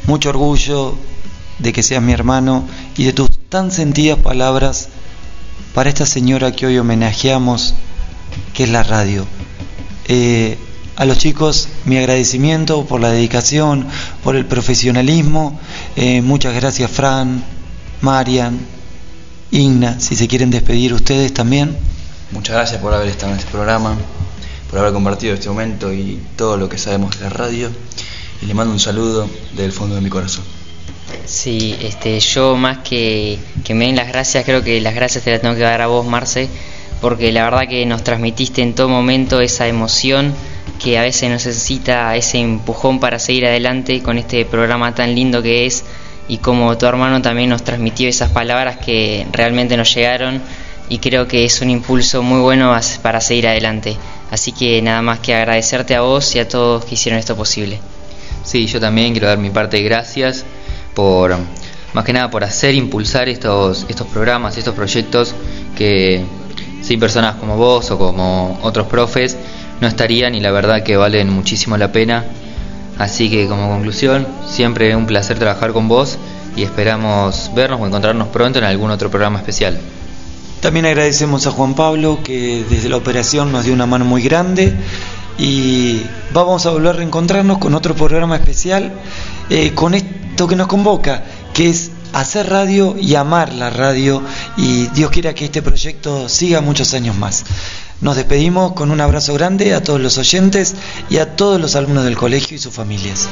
S1: Mucho orgullo de que seas mi hermano y de tus tan sentidas palabras para esta señora que hoy homenajeamos, que es la radio. Eh, a los chicos mi agradecimiento por la dedicación, por el profesionalismo. Eh, muchas gracias Fran, Marian, Igna, si se quieren despedir ustedes también.
S2: Muchas gracias por haber estado en este programa, por haber compartido este momento y todo lo que sabemos de la radio. Y le mando un saludo del fondo de mi corazón.
S4: Sí, este, yo más que, que me den las gracias, creo que las gracias te las tengo que dar a vos, Marce, porque la verdad que nos transmitiste en todo momento esa emoción que a veces nos necesita ese empujón para seguir adelante con este programa tan lindo que es y como tu hermano también nos transmitió esas palabras que realmente nos llegaron y creo que es un impulso muy bueno para seguir adelante. Así que nada más que agradecerte a vos y a todos que hicieron esto posible.
S3: Sí, yo también quiero dar mi parte de gracias por, más que nada, por hacer impulsar estos, estos programas, estos proyectos que sin personas como vos o como otros profes no estarían y la verdad que valen muchísimo la pena. Así que como conclusión, siempre un placer trabajar con vos y esperamos vernos o encontrarnos pronto en algún otro programa especial.
S1: También agradecemos a Juan Pablo que desde la operación nos dio una mano muy grande y vamos a volver a reencontrarnos con otro programa especial eh, con esto que nos convoca, que es hacer radio y amar la radio y Dios quiera que este proyecto siga muchos años más. Nos despedimos con un abrazo grande a todos los oyentes y a todos los alumnos del colegio y sus familias.